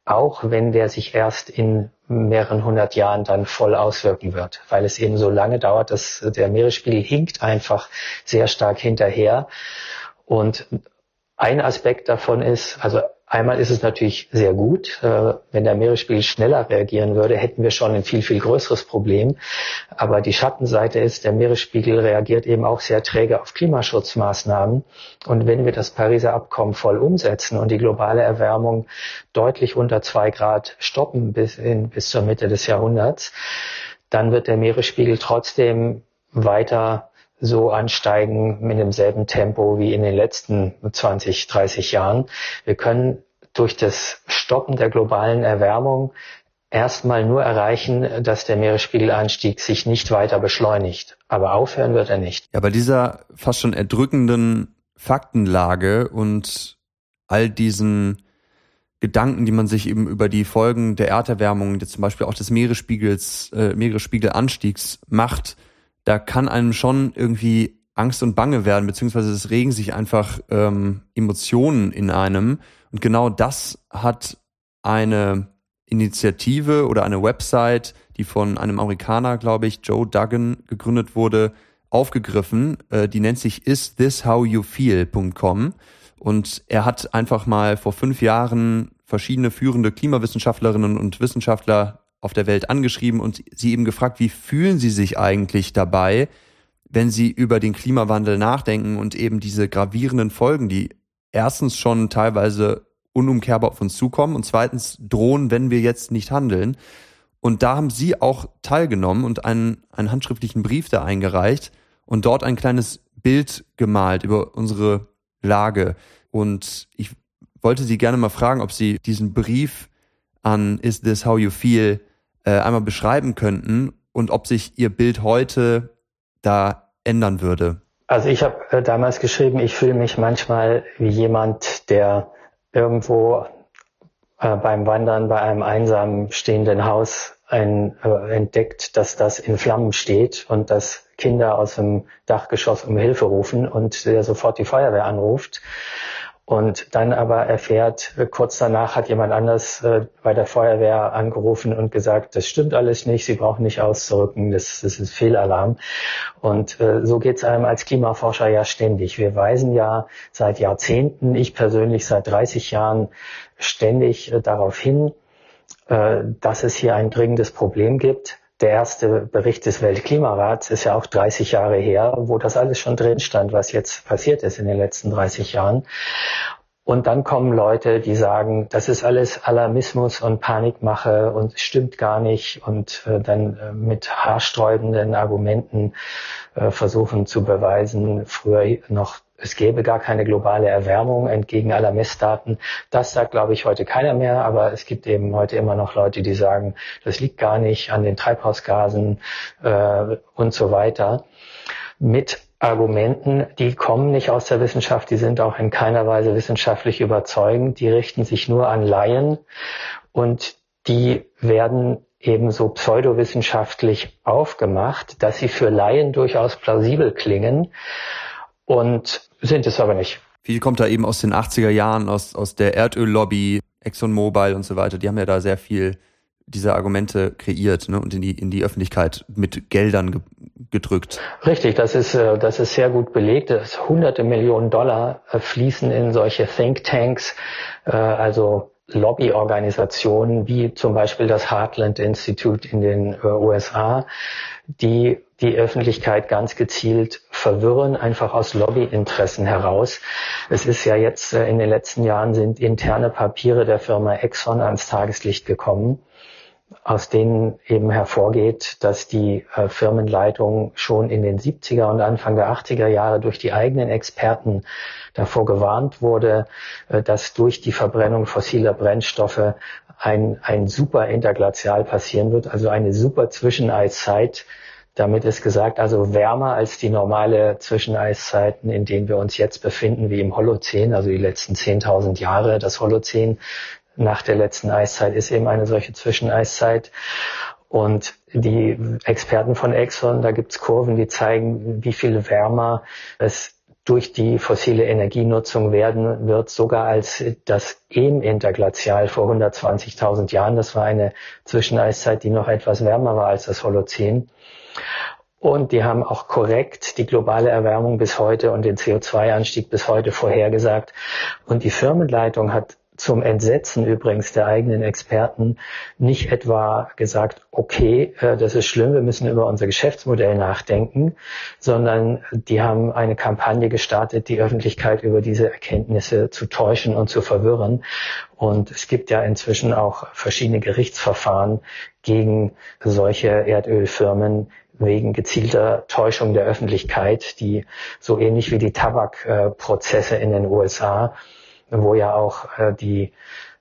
auch wenn der sich erst in mehreren hundert Jahren dann voll auswirken wird, weil es eben so lange dauert, dass der Meeresspiegel hinkt einfach sehr stark hinterher und ein Aspekt davon ist, also einmal ist es natürlich sehr gut, äh, wenn der Meeresspiegel schneller reagieren würde, hätten wir schon ein viel, viel größeres Problem. Aber die Schattenseite ist, der Meeresspiegel reagiert eben auch sehr träge auf Klimaschutzmaßnahmen. Und wenn wir das Pariser Abkommen voll umsetzen und die globale Erwärmung deutlich unter zwei Grad stoppen bis, in, bis zur Mitte des Jahrhunderts, dann wird der Meeresspiegel trotzdem weiter so ansteigen mit demselben Tempo wie in den letzten 20, 30 Jahren. Wir können durch das Stoppen der globalen Erwärmung erstmal nur erreichen, dass der Meeresspiegelanstieg sich nicht weiter beschleunigt. Aber aufhören wird er nicht. Ja, bei dieser fast schon erdrückenden Faktenlage und all diesen Gedanken, die man sich eben über die Folgen der Erderwärmung, zum Beispiel auch des Meeresspiegels, äh, Meeresspiegelanstiegs macht, da kann einem schon irgendwie Angst und Bange werden, beziehungsweise es regen sich einfach ähm, Emotionen in einem. Und genau das hat eine Initiative oder eine Website, die von einem Amerikaner, glaube ich, Joe Duggan gegründet wurde, aufgegriffen. Äh, die nennt sich istishowyoufeel.com. Und er hat einfach mal vor fünf Jahren verschiedene führende Klimawissenschaftlerinnen und Wissenschaftler auf der Welt angeschrieben und sie eben gefragt, wie fühlen sie sich eigentlich dabei, wenn sie über den Klimawandel nachdenken und eben diese gravierenden Folgen, die erstens schon teilweise unumkehrbar auf uns zukommen und zweitens drohen, wenn wir jetzt nicht handeln. Und da haben sie auch teilgenommen und einen, einen handschriftlichen Brief da eingereicht und dort ein kleines Bild gemalt über unsere Lage. Und ich wollte Sie gerne mal fragen, ob Sie diesen Brief an Is This How You Feel äh, einmal beschreiben könnten und ob sich Ihr Bild heute da ändern würde. Also ich habe äh, damals geschrieben, ich fühle mich manchmal wie jemand, der irgendwo äh, beim Wandern bei einem einsam stehenden Haus ein, äh, entdeckt, dass das in Flammen steht und dass Kinder aus dem Dachgeschoss um Hilfe rufen und der sofort die Feuerwehr anruft und dann aber erfährt, kurz danach hat jemand anders äh, bei der Feuerwehr angerufen und gesagt, das stimmt alles nicht, Sie brauchen nicht auszurücken, das, das ist Fehlalarm. Und äh, so geht es einem als Klimaforscher ja ständig. Wir weisen ja seit Jahrzehnten, ich persönlich seit 30 Jahren, ständig äh, darauf hin, äh, dass es hier ein dringendes Problem gibt der erste Bericht des Weltklimarats ist ja auch 30 Jahre her, wo das alles schon drin stand, was jetzt passiert ist in den letzten 30 Jahren. Und dann kommen Leute, die sagen, das ist alles Alarmismus und Panikmache und stimmt gar nicht und äh, dann äh, mit haarsträubenden Argumenten äh, versuchen zu beweisen, früher noch es gäbe gar keine globale Erwärmung entgegen aller Messdaten. Das sagt, glaube ich, heute keiner mehr, aber es gibt eben heute immer noch Leute, die sagen, das liegt gar nicht an den Treibhausgasen äh, und so weiter. Mit Argumenten, die kommen nicht aus der Wissenschaft, die sind auch in keiner Weise wissenschaftlich überzeugend, die richten sich nur an Laien und die werden ebenso pseudowissenschaftlich aufgemacht, dass sie für Laien durchaus plausibel klingen und sind es aber nicht. Viel kommt da eben aus den 80er Jahren, aus, aus der Erdöllobby, ExxonMobil und so weiter. Die haben ja da sehr viel diese Argumente kreiert ne, und in die, in die Öffentlichkeit mit Geldern ge gedrückt. Richtig, das ist, äh, das ist sehr gut belegt. Dass hunderte Millionen Dollar äh, fließen in solche Thinktanks, äh, also Lobbyorganisationen wie zum Beispiel das Heartland Institute in den USA, die die Öffentlichkeit ganz gezielt verwirren, einfach aus Lobbyinteressen heraus. Es ist ja jetzt in den letzten Jahren sind interne Papiere der Firma Exxon ans Tageslicht gekommen, aus denen eben hervorgeht, dass die äh, Firmenleitung schon in den 70er und Anfang der 80er Jahre durch die eigenen Experten davor gewarnt wurde, äh, dass durch die Verbrennung fossiler Brennstoffe ein, ein super Interglazial passieren wird, also eine super Zwischeneiszeit. Damit ist gesagt, also wärmer als die normale Zwischeneiszeiten, in denen wir uns jetzt befinden, wie im Holozän, also die letzten 10.000 Jahre. Das Holozän nach der letzten Eiszeit ist eben eine solche Zwischeneiszeit. Und die Experten von Exxon, da gibt's Kurven, die zeigen, wie viel wärmer es durch die fossile Energienutzung werden wird, sogar als das Em-Interglazial vor 120.000 Jahren. Das war eine Zwischeneiszeit, die noch etwas wärmer war als das Holozän. Und die haben auch korrekt die globale Erwärmung bis heute und den CO2-Anstieg bis heute vorhergesagt. Und die Firmenleitung hat zum Entsetzen übrigens der eigenen Experten nicht etwa gesagt, okay, äh, das ist schlimm, wir müssen über unser Geschäftsmodell nachdenken, sondern die haben eine Kampagne gestartet, die Öffentlichkeit über diese Erkenntnisse zu täuschen und zu verwirren. Und es gibt ja inzwischen auch verschiedene Gerichtsverfahren gegen solche Erdölfirmen, wegen gezielter Täuschung der Öffentlichkeit, die so ähnlich wie die Tabakprozesse in den USA wo ja auch äh, die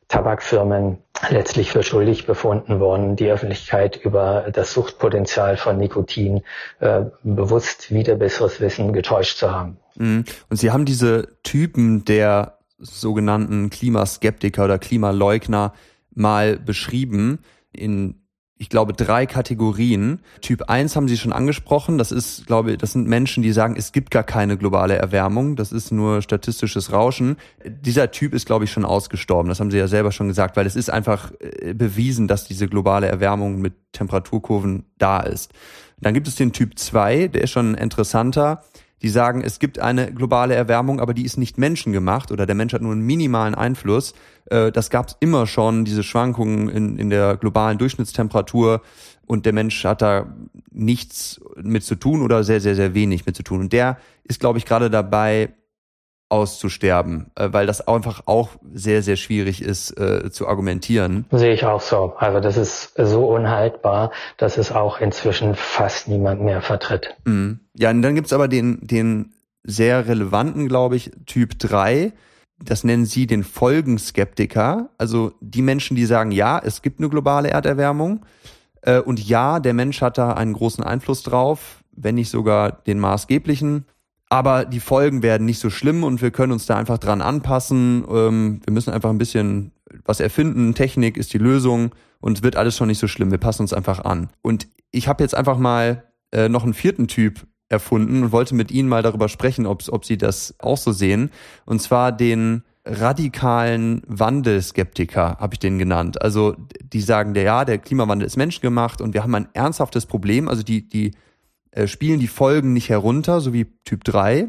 Tabakfirmen letztlich für schuldig befunden wurden, die Öffentlichkeit über das Suchtpotenzial von Nikotin äh, bewusst wieder besseres Wissen getäuscht zu haben. Mhm. Und Sie haben diese Typen der sogenannten Klimaskeptiker oder Klimaleugner mal beschrieben in ich glaube, drei Kategorien. Typ 1 haben Sie schon angesprochen. Das ist, glaube ich, das sind Menschen, die sagen, es gibt gar keine globale Erwärmung. Das ist nur statistisches Rauschen. Dieser Typ ist, glaube ich, schon ausgestorben. Das haben Sie ja selber schon gesagt, weil es ist einfach äh, bewiesen, dass diese globale Erwärmung mit Temperaturkurven da ist. Dann gibt es den Typ 2, der ist schon interessanter die sagen, es gibt eine globale Erwärmung, aber die ist nicht menschengemacht oder der Mensch hat nur einen minimalen Einfluss. Äh, das gab es immer schon, diese Schwankungen in, in der globalen Durchschnittstemperatur und der Mensch hat da nichts mit zu tun oder sehr, sehr, sehr wenig mit zu tun. Und der ist, glaube ich, gerade dabei, auszusterben, äh, weil das einfach auch sehr, sehr schwierig ist äh, zu argumentieren. Sehe ich auch so. Also das ist so unhaltbar, dass es auch inzwischen fast niemand mehr vertritt. Mhm. Ja, und dann gibt's aber den, den sehr relevanten, glaube ich, Typ 3. Das nennen sie den Folgenskeptiker. Also die Menschen, die sagen, ja, es gibt eine globale Erderwärmung äh, und ja, der Mensch hat da einen großen Einfluss drauf, wenn nicht sogar den maßgeblichen aber die Folgen werden nicht so schlimm und wir können uns da einfach dran anpassen. Ähm, wir müssen einfach ein bisschen was erfinden. Technik ist die Lösung und es wird alles schon nicht so schlimm. Wir passen uns einfach an. Und ich habe jetzt einfach mal äh, noch einen vierten Typ erfunden und wollte mit Ihnen mal darüber sprechen, ob, ob Sie das auch so sehen. Und zwar den radikalen Wandelskeptiker, habe ich den genannt. Also die sagen, der ja, der Klimawandel ist menschengemacht und wir haben ein ernsthaftes Problem. Also die, die äh, spielen die Folgen nicht herunter, so wie Typ 3,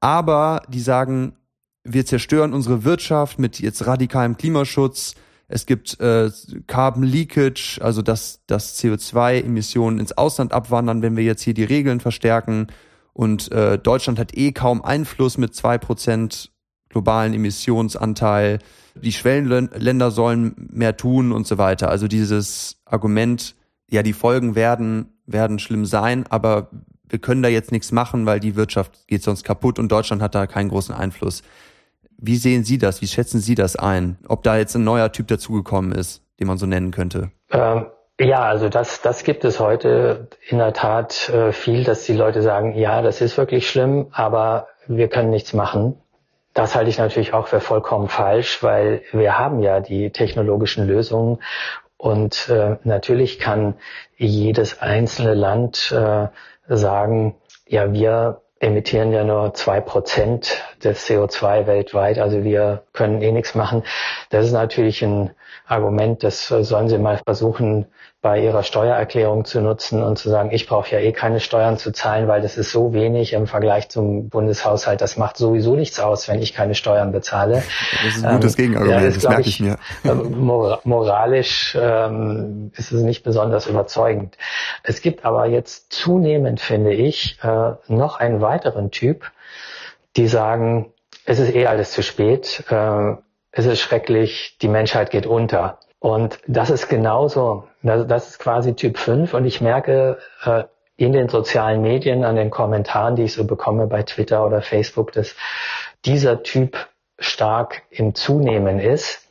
aber die sagen, wir zerstören unsere Wirtschaft mit jetzt radikalem Klimaschutz. Es gibt äh, Carbon Leakage, also dass, dass CO2-Emissionen ins Ausland abwandern, wenn wir jetzt hier die Regeln verstärken. Und äh, Deutschland hat eh kaum Einfluss mit zwei Prozent globalen Emissionsanteil, die Schwellenländer sollen mehr tun und so weiter. Also dieses Argument, ja, die Folgen werden, werden schlimm sein, aber wir können da jetzt nichts machen, weil die Wirtschaft geht sonst kaputt und Deutschland hat da keinen großen Einfluss. Wie sehen Sie das? Wie schätzen Sie das ein? Ob da jetzt ein neuer Typ dazugekommen ist, den man so nennen könnte? Ähm, ja, also das, das gibt es heute in der Tat äh, viel, dass die Leute sagen, ja, das ist wirklich schlimm, aber wir können nichts machen. Das halte ich natürlich auch für vollkommen falsch, weil wir haben ja die technologischen Lösungen und äh, natürlich kann jedes einzelne Land äh, sagen, ja, wir emittieren ja nur zwei Prozent des CO2 weltweit, also wir können eh nichts machen. Das ist natürlich ein Argument, das sollen Sie mal versuchen, bei ihrer Steuererklärung zu nutzen und zu sagen, ich brauche ja eh keine Steuern zu zahlen, weil das ist so wenig im Vergleich zum Bundeshaushalt. Das macht sowieso nichts aus, wenn ich keine Steuern bezahle. Das ist ein gutes ähm, Gegenargument, ja, das, das merke ich, ich mir. Ähm, moralisch ähm, ist es nicht besonders überzeugend. Es gibt aber jetzt zunehmend, finde ich, äh, noch einen weiteren Typ, die sagen, es ist eh alles zu spät, äh, es ist schrecklich, die Menschheit geht unter. Und das ist genauso, das, ist quasi Typ 5 und ich merke äh, in den sozialen Medien, an den Kommentaren, die ich so bekomme bei Twitter oder Facebook, dass dieser Typ stark im Zunehmen ist.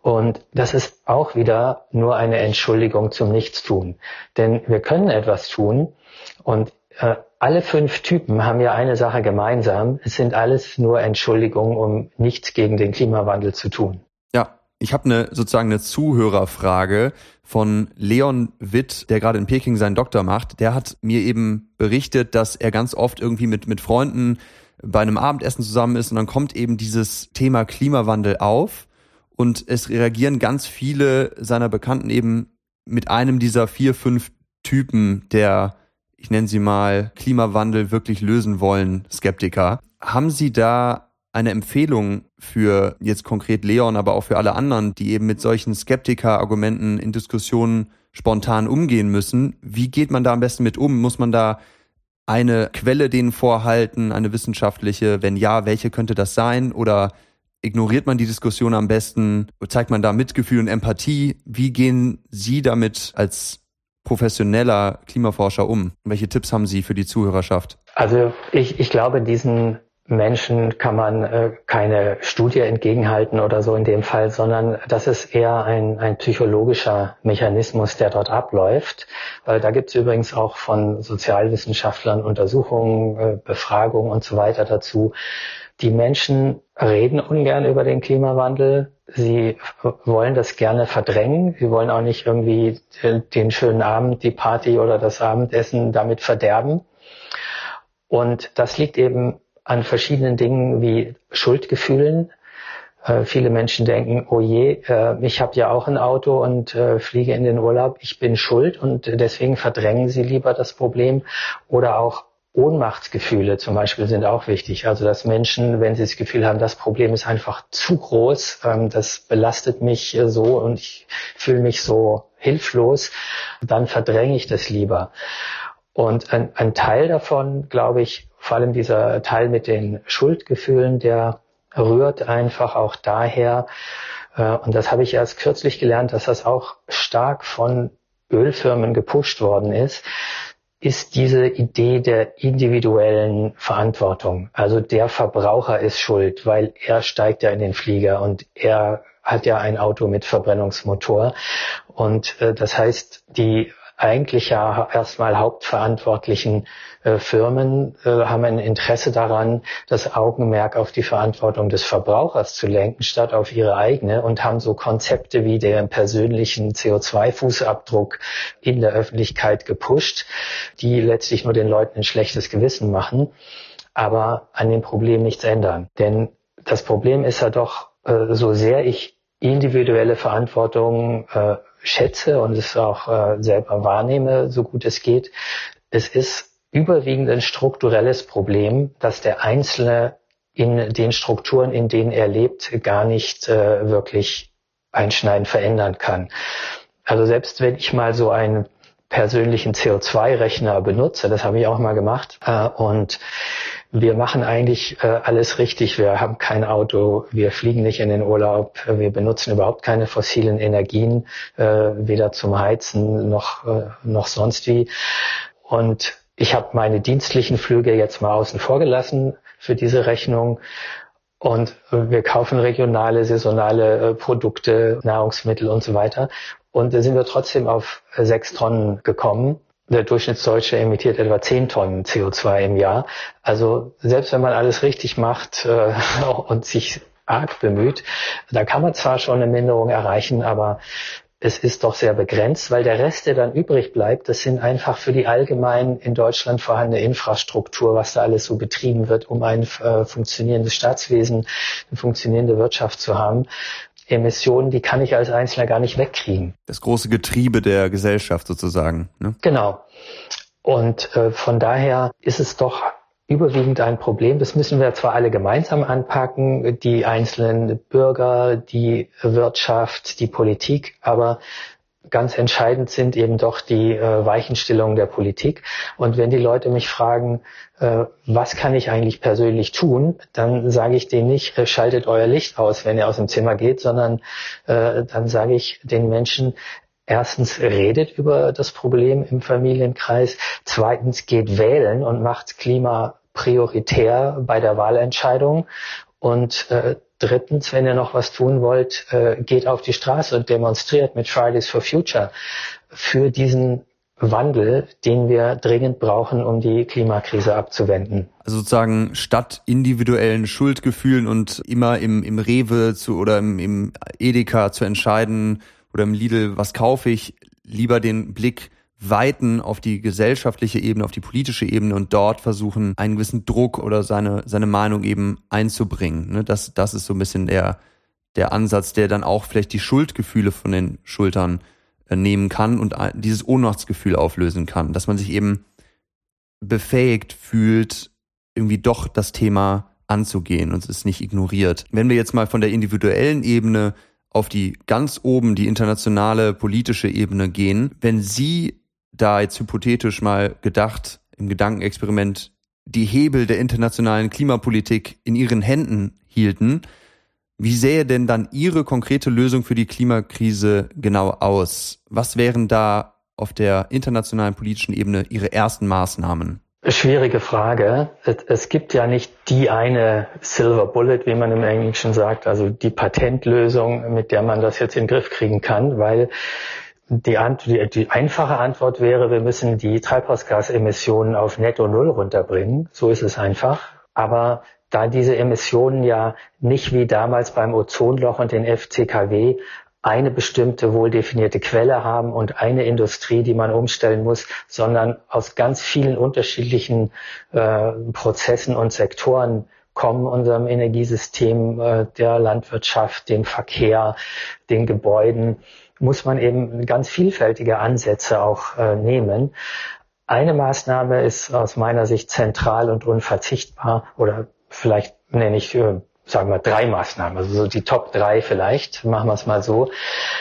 Und das ist auch wieder nur eine Entschuldigung zum Nichtstun. Denn wir können etwas tun und äh, alle fünf Typen haben ja eine Sache gemeinsam. Es sind alles nur Entschuldigungen, um nichts gegen den Klimawandel zu tun. Ich habe eine sozusagen eine Zuhörerfrage von Leon Witt, der gerade in Peking seinen Doktor macht. Der hat mir eben berichtet, dass er ganz oft irgendwie mit mit Freunden bei einem Abendessen zusammen ist und dann kommt eben dieses Thema Klimawandel auf und es reagieren ganz viele seiner Bekannten eben mit einem dieser vier, fünf Typen der, ich nenne sie mal, Klimawandel wirklich lösen wollen, Skeptiker. Haben Sie da eine Empfehlung für jetzt konkret Leon, aber auch für alle anderen, die eben mit solchen Skeptiker-Argumenten in Diskussionen spontan umgehen müssen? Wie geht man da am besten mit um? Muss man da eine Quelle denen vorhalten, eine wissenschaftliche? Wenn ja, welche könnte das sein? Oder ignoriert man die Diskussion am besten? Zeigt man da Mitgefühl und Empathie? Wie gehen Sie damit als professioneller Klimaforscher um? Welche Tipps haben Sie für die Zuhörerschaft? Also ich, ich glaube, diesen Menschen kann man äh, keine Studie entgegenhalten oder so in dem Fall, sondern das ist eher ein, ein psychologischer Mechanismus, der dort abläuft. Weil da gibt es übrigens auch von Sozialwissenschaftlern Untersuchungen, äh, Befragungen und so weiter dazu. Die Menschen reden ungern über den Klimawandel. Sie wollen das gerne verdrängen. Sie wollen auch nicht irgendwie den schönen Abend, die Party oder das Abendessen damit verderben. Und das liegt eben an verschiedenen Dingen wie Schuldgefühlen. Äh, viele Menschen denken, oh je, äh, ich habe ja auch ein Auto und äh, fliege in den Urlaub, ich bin schuld und deswegen verdrängen sie lieber das Problem. Oder auch Ohnmachtsgefühle zum Beispiel sind auch wichtig. Also dass Menschen, wenn sie das Gefühl haben, das Problem ist einfach zu groß, ähm, das belastet mich so und ich fühle mich so hilflos, dann verdränge ich das lieber. Und ein, ein Teil davon, glaube ich, vor allem dieser Teil mit den Schuldgefühlen, der rührt einfach auch daher, äh, und das habe ich erst kürzlich gelernt, dass das auch stark von Ölfirmen gepusht worden ist, ist diese Idee der individuellen Verantwortung. Also der Verbraucher ist schuld, weil er steigt ja in den Flieger und er hat ja ein Auto mit Verbrennungsmotor. Und äh, das heißt, die eigentlich ja erstmal hauptverantwortlichen äh, Firmen äh, haben ein Interesse daran, das Augenmerk auf die Verantwortung des Verbrauchers zu lenken, statt auf ihre eigene und haben so Konzepte wie den persönlichen CO2-Fußabdruck in der Öffentlichkeit gepusht, die letztlich nur den Leuten ein schlechtes Gewissen machen, aber an dem Problem nichts ändern. Denn das Problem ist ja doch, äh, so sehr ich individuelle Verantwortung äh, schätze und es auch äh, selber wahrnehme, so gut es geht, es ist überwiegend ein strukturelles Problem, dass der Einzelne in den Strukturen, in denen er lebt, gar nicht äh, wirklich einschneidend verändern kann. Also selbst wenn ich mal so einen persönlichen CO2-Rechner benutze, das habe ich auch mal gemacht, äh, und wir machen eigentlich äh, alles richtig. Wir haben kein Auto, wir fliegen nicht in den Urlaub, wir benutzen überhaupt keine fossilen Energien, äh, weder zum Heizen noch, äh, noch sonst wie. Und ich habe meine dienstlichen Flüge jetzt mal außen vor gelassen für diese Rechnung. Und wir kaufen regionale, saisonale äh, Produkte, Nahrungsmittel und so weiter. Und da sind wir trotzdem auf sechs Tonnen gekommen. Der Durchschnittsdeutsche emittiert etwa 10 Tonnen CO2 im Jahr. Also selbst wenn man alles richtig macht äh, und sich arg bemüht, da kann man zwar schon eine Minderung erreichen, aber es ist doch sehr begrenzt, weil der Rest, der dann übrig bleibt, das sind einfach für die allgemein in Deutschland vorhandene Infrastruktur, was da alles so betrieben wird, um ein äh, funktionierendes Staatswesen, eine funktionierende Wirtschaft zu haben. Emissionen, die kann ich als Einzelner gar nicht wegkriegen. Das große Getriebe der Gesellschaft sozusagen. Ne? Genau. Und äh, von daher ist es doch überwiegend ein Problem. Das müssen wir zwar alle gemeinsam anpacken, die einzelnen Bürger, die Wirtschaft, die Politik, aber ganz entscheidend sind eben doch die äh, Weichenstellungen der Politik. Und wenn die Leute mich fragen, äh, was kann ich eigentlich persönlich tun, dann sage ich denen nicht, äh, schaltet euer Licht aus, wenn ihr aus dem Zimmer geht, sondern äh, dann sage ich den Menschen, erstens redet über das Problem im Familienkreis, zweitens geht wählen und macht Klima prioritär bei der Wahlentscheidung. Und äh, drittens, wenn ihr noch was tun wollt, äh, geht auf die Straße und demonstriert mit Fridays for Future für diesen Wandel, den wir dringend brauchen, um die Klimakrise abzuwenden. Also sozusagen statt individuellen Schuldgefühlen und immer im, im Rewe zu oder im, im Edeka zu entscheiden oder im Lidl, was kaufe ich, lieber den Blick weiten auf die gesellschaftliche Ebene, auf die politische Ebene und dort versuchen, einen gewissen Druck oder seine, seine Meinung eben einzubringen. Ne? Das, das ist so ein bisschen der, der Ansatz, der dann auch vielleicht die Schuldgefühle von den Schultern äh, nehmen kann und dieses Ohnmachtsgefühl auflösen kann, dass man sich eben befähigt fühlt, irgendwie doch das Thema anzugehen und es nicht ignoriert. Wenn wir jetzt mal von der individuellen Ebene auf die ganz oben, die internationale politische Ebene gehen, wenn Sie da jetzt hypothetisch mal gedacht, im Gedankenexperiment, die Hebel der internationalen Klimapolitik in ihren Händen hielten, wie sähe denn dann Ihre konkrete Lösung für die Klimakrise genau aus? Was wären da auf der internationalen politischen Ebene Ihre ersten Maßnahmen? Schwierige Frage. Es gibt ja nicht die eine Silver Bullet, wie man im Englischen sagt, also die Patentlösung, mit der man das jetzt in den Griff kriegen kann, weil die, die, die, einfache Antwort wäre, wir müssen die Treibhausgasemissionen auf Netto Null runterbringen. So ist es einfach. Aber da diese Emissionen ja nicht wie damals beim Ozonloch und den FCKW eine bestimmte wohl definierte Quelle haben und eine Industrie, die man umstellen muss, sondern aus ganz vielen unterschiedlichen äh, Prozessen und Sektoren kommen, unserem Energiesystem, äh, der Landwirtschaft, dem Verkehr, den Gebäuden muss man eben ganz vielfältige Ansätze auch äh, nehmen. Eine Maßnahme ist aus meiner Sicht zentral und unverzichtbar oder vielleicht nenne ich, äh, sagen wir, drei Maßnahmen, also so die Top drei vielleicht, machen wir es mal so.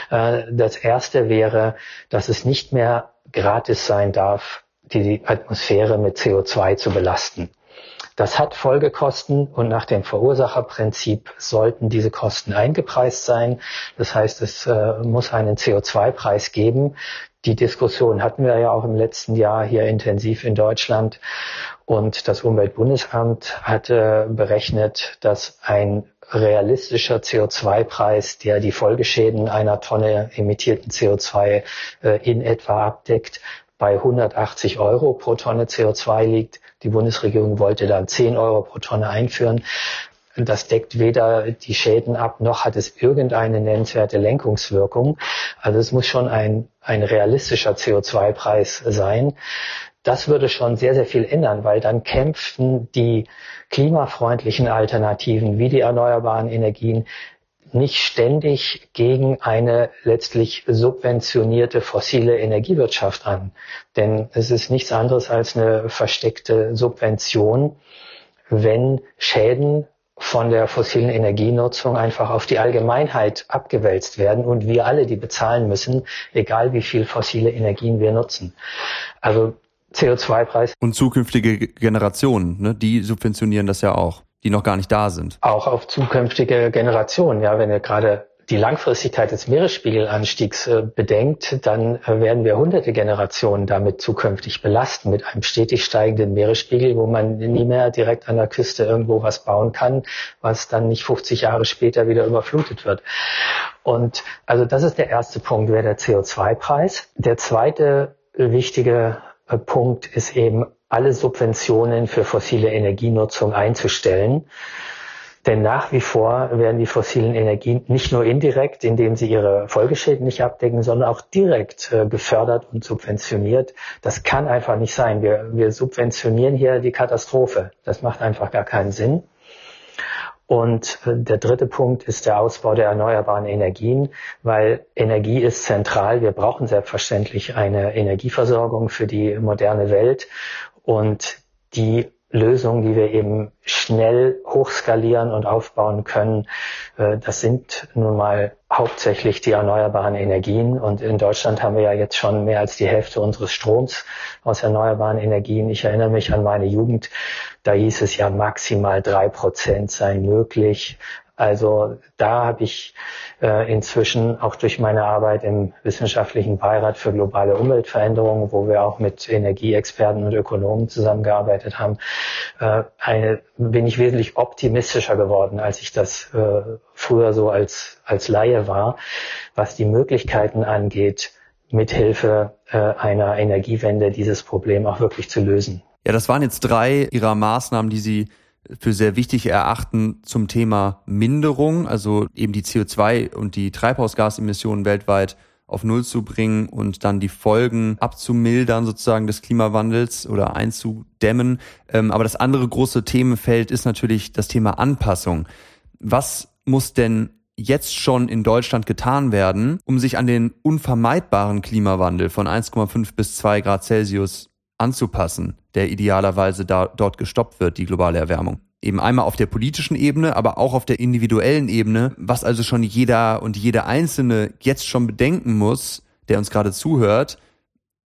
Äh, das erste wäre, dass es nicht mehr gratis sein darf, die Atmosphäre mit CO2 zu belasten. Das hat Folgekosten und nach dem Verursacherprinzip sollten diese Kosten eingepreist sein. Das heißt, es äh, muss einen CO2-Preis geben. Die Diskussion hatten wir ja auch im letzten Jahr hier intensiv in Deutschland. Und das Umweltbundesamt hatte berechnet, dass ein realistischer CO2-Preis, der die Folgeschäden einer Tonne emittierten CO2 äh, in etwa abdeckt, bei 180 Euro pro Tonne CO2 liegt. Die Bundesregierung wollte dann 10 Euro pro Tonne einführen. Das deckt weder die Schäden ab, noch hat es irgendeine nennenswerte Lenkungswirkung. Also es muss schon ein, ein realistischer CO2-Preis sein. Das würde schon sehr, sehr viel ändern, weil dann kämpften die klimafreundlichen Alternativen wie die erneuerbaren Energien nicht ständig gegen eine letztlich subventionierte fossile Energiewirtschaft an. Denn es ist nichts anderes als eine versteckte Subvention, wenn Schäden von der fossilen Energienutzung einfach auf die Allgemeinheit abgewälzt werden und wir alle die bezahlen müssen, egal wie viel fossile Energien wir nutzen. Also CO2-Preis. Und zukünftige Generationen, ne, die subventionieren das ja auch, die noch gar nicht da sind. Auch auf zukünftige Generationen, ja, wenn ihr gerade die Langfristigkeit des Meeresspiegelanstiegs äh, bedenkt, dann äh, werden wir hunderte Generationen damit zukünftig belasten, mit einem stetig steigenden Meeresspiegel, wo man nie mehr direkt an der Küste irgendwo was bauen kann, was dann nicht 50 Jahre später wieder überflutet wird. Und also das ist der erste Punkt, wäre der CO2-Preis. Der zweite wichtige äh, Punkt ist eben, alle Subventionen für fossile Energienutzung einzustellen. Denn nach wie vor werden die fossilen Energien nicht nur indirekt, indem sie ihre Folgeschäden nicht abdecken, sondern auch direkt äh, gefördert und subventioniert. Das kann einfach nicht sein. Wir, wir subventionieren hier die Katastrophe. Das macht einfach gar keinen Sinn. Und äh, der dritte Punkt ist der Ausbau der erneuerbaren Energien, weil Energie ist zentral. Wir brauchen selbstverständlich eine Energieversorgung für die moderne Welt. Und die Lösungen, die wir eben schnell hochskalieren und aufbauen können. Äh, das sind nun mal hauptsächlich die erneuerbaren Energien. Und in Deutschland haben wir ja jetzt schon mehr als die Hälfte unseres Stroms aus erneuerbaren Energien. Ich erinnere mich an meine Jugend. Da hieß es ja maximal drei Prozent seien möglich. Also da habe ich äh, inzwischen auch durch meine Arbeit im wissenschaftlichen Beirat für globale Umweltveränderungen, wo wir auch mit Energieexperten und Ökonomen zusammengearbeitet haben, äh, eine, bin ich wesentlich optimistischer geworden, als ich das äh, früher so als, als Laie war, was die Möglichkeiten angeht, mithilfe äh, einer Energiewende dieses Problem auch wirklich zu lösen. Ja, das waren jetzt drei Ihrer Maßnahmen, die Sie für sehr wichtig erachten zum Thema Minderung, also eben die CO2 und die Treibhausgasemissionen weltweit auf Null zu bringen und dann die Folgen abzumildern sozusagen des Klimawandels oder einzudämmen. Ähm, aber das andere große Themenfeld ist natürlich das Thema Anpassung. Was muss denn jetzt schon in Deutschland getan werden, um sich an den unvermeidbaren Klimawandel von 1,5 bis 2 Grad Celsius anzupassen, der idealerweise da, dort gestoppt wird, die globale Erwärmung. Eben einmal auf der politischen Ebene, aber auch auf der individuellen Ebene, was also schon jeder und jede Einzelne jetzt schon bedenken muss, der uns gerade zuhört,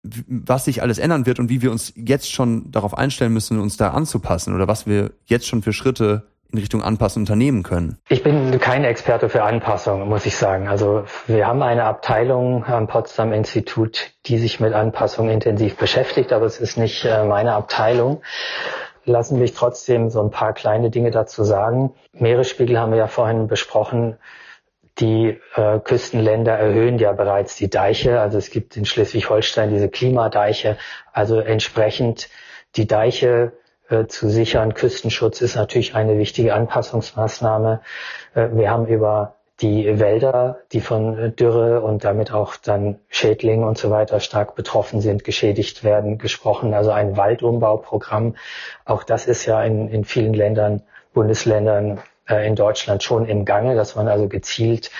was sich alles ändern wird und wie wir uns jetzt schon darauf einstellen müssen, uns da anzupassen oder was wir jetzt schon für Schritte in Richtung Anpassen unternehmen können? Ich bin kein Experte für Anpassung, muss ich sagen. Also wir haben eine Abteilung am Potsdam Institut, die sich mit Anpassung intensiv beschäftigt, aber es ist nicht äh, meine Abteilung. Lassen mich trotzdem so ein paar kleine Dinge dazu sagen. Meeresspiegel haben wir ja vorhin besprochen. Die äh, Küstenländer erhöhen ja bereits die Deiche. Also es gibt in Schleswig-Holstein diese Klimadeiche. Also entsprechend die Deiche zu sichern. Küstenschutz ist natürlich eine wichtige Anpassungsmaßnahme. Äh, wir haben über die Wälder, die von Dürre und damit auch dann Schädlingen und so weiter stark betroffen sind, geschädigt werden, gesprochen. Also ein Waldumbauprogramm. Auch das ist ja in, in vielen Ländern, Bundesländern äh, in Deutschland schon im Gange, dass man also gezielt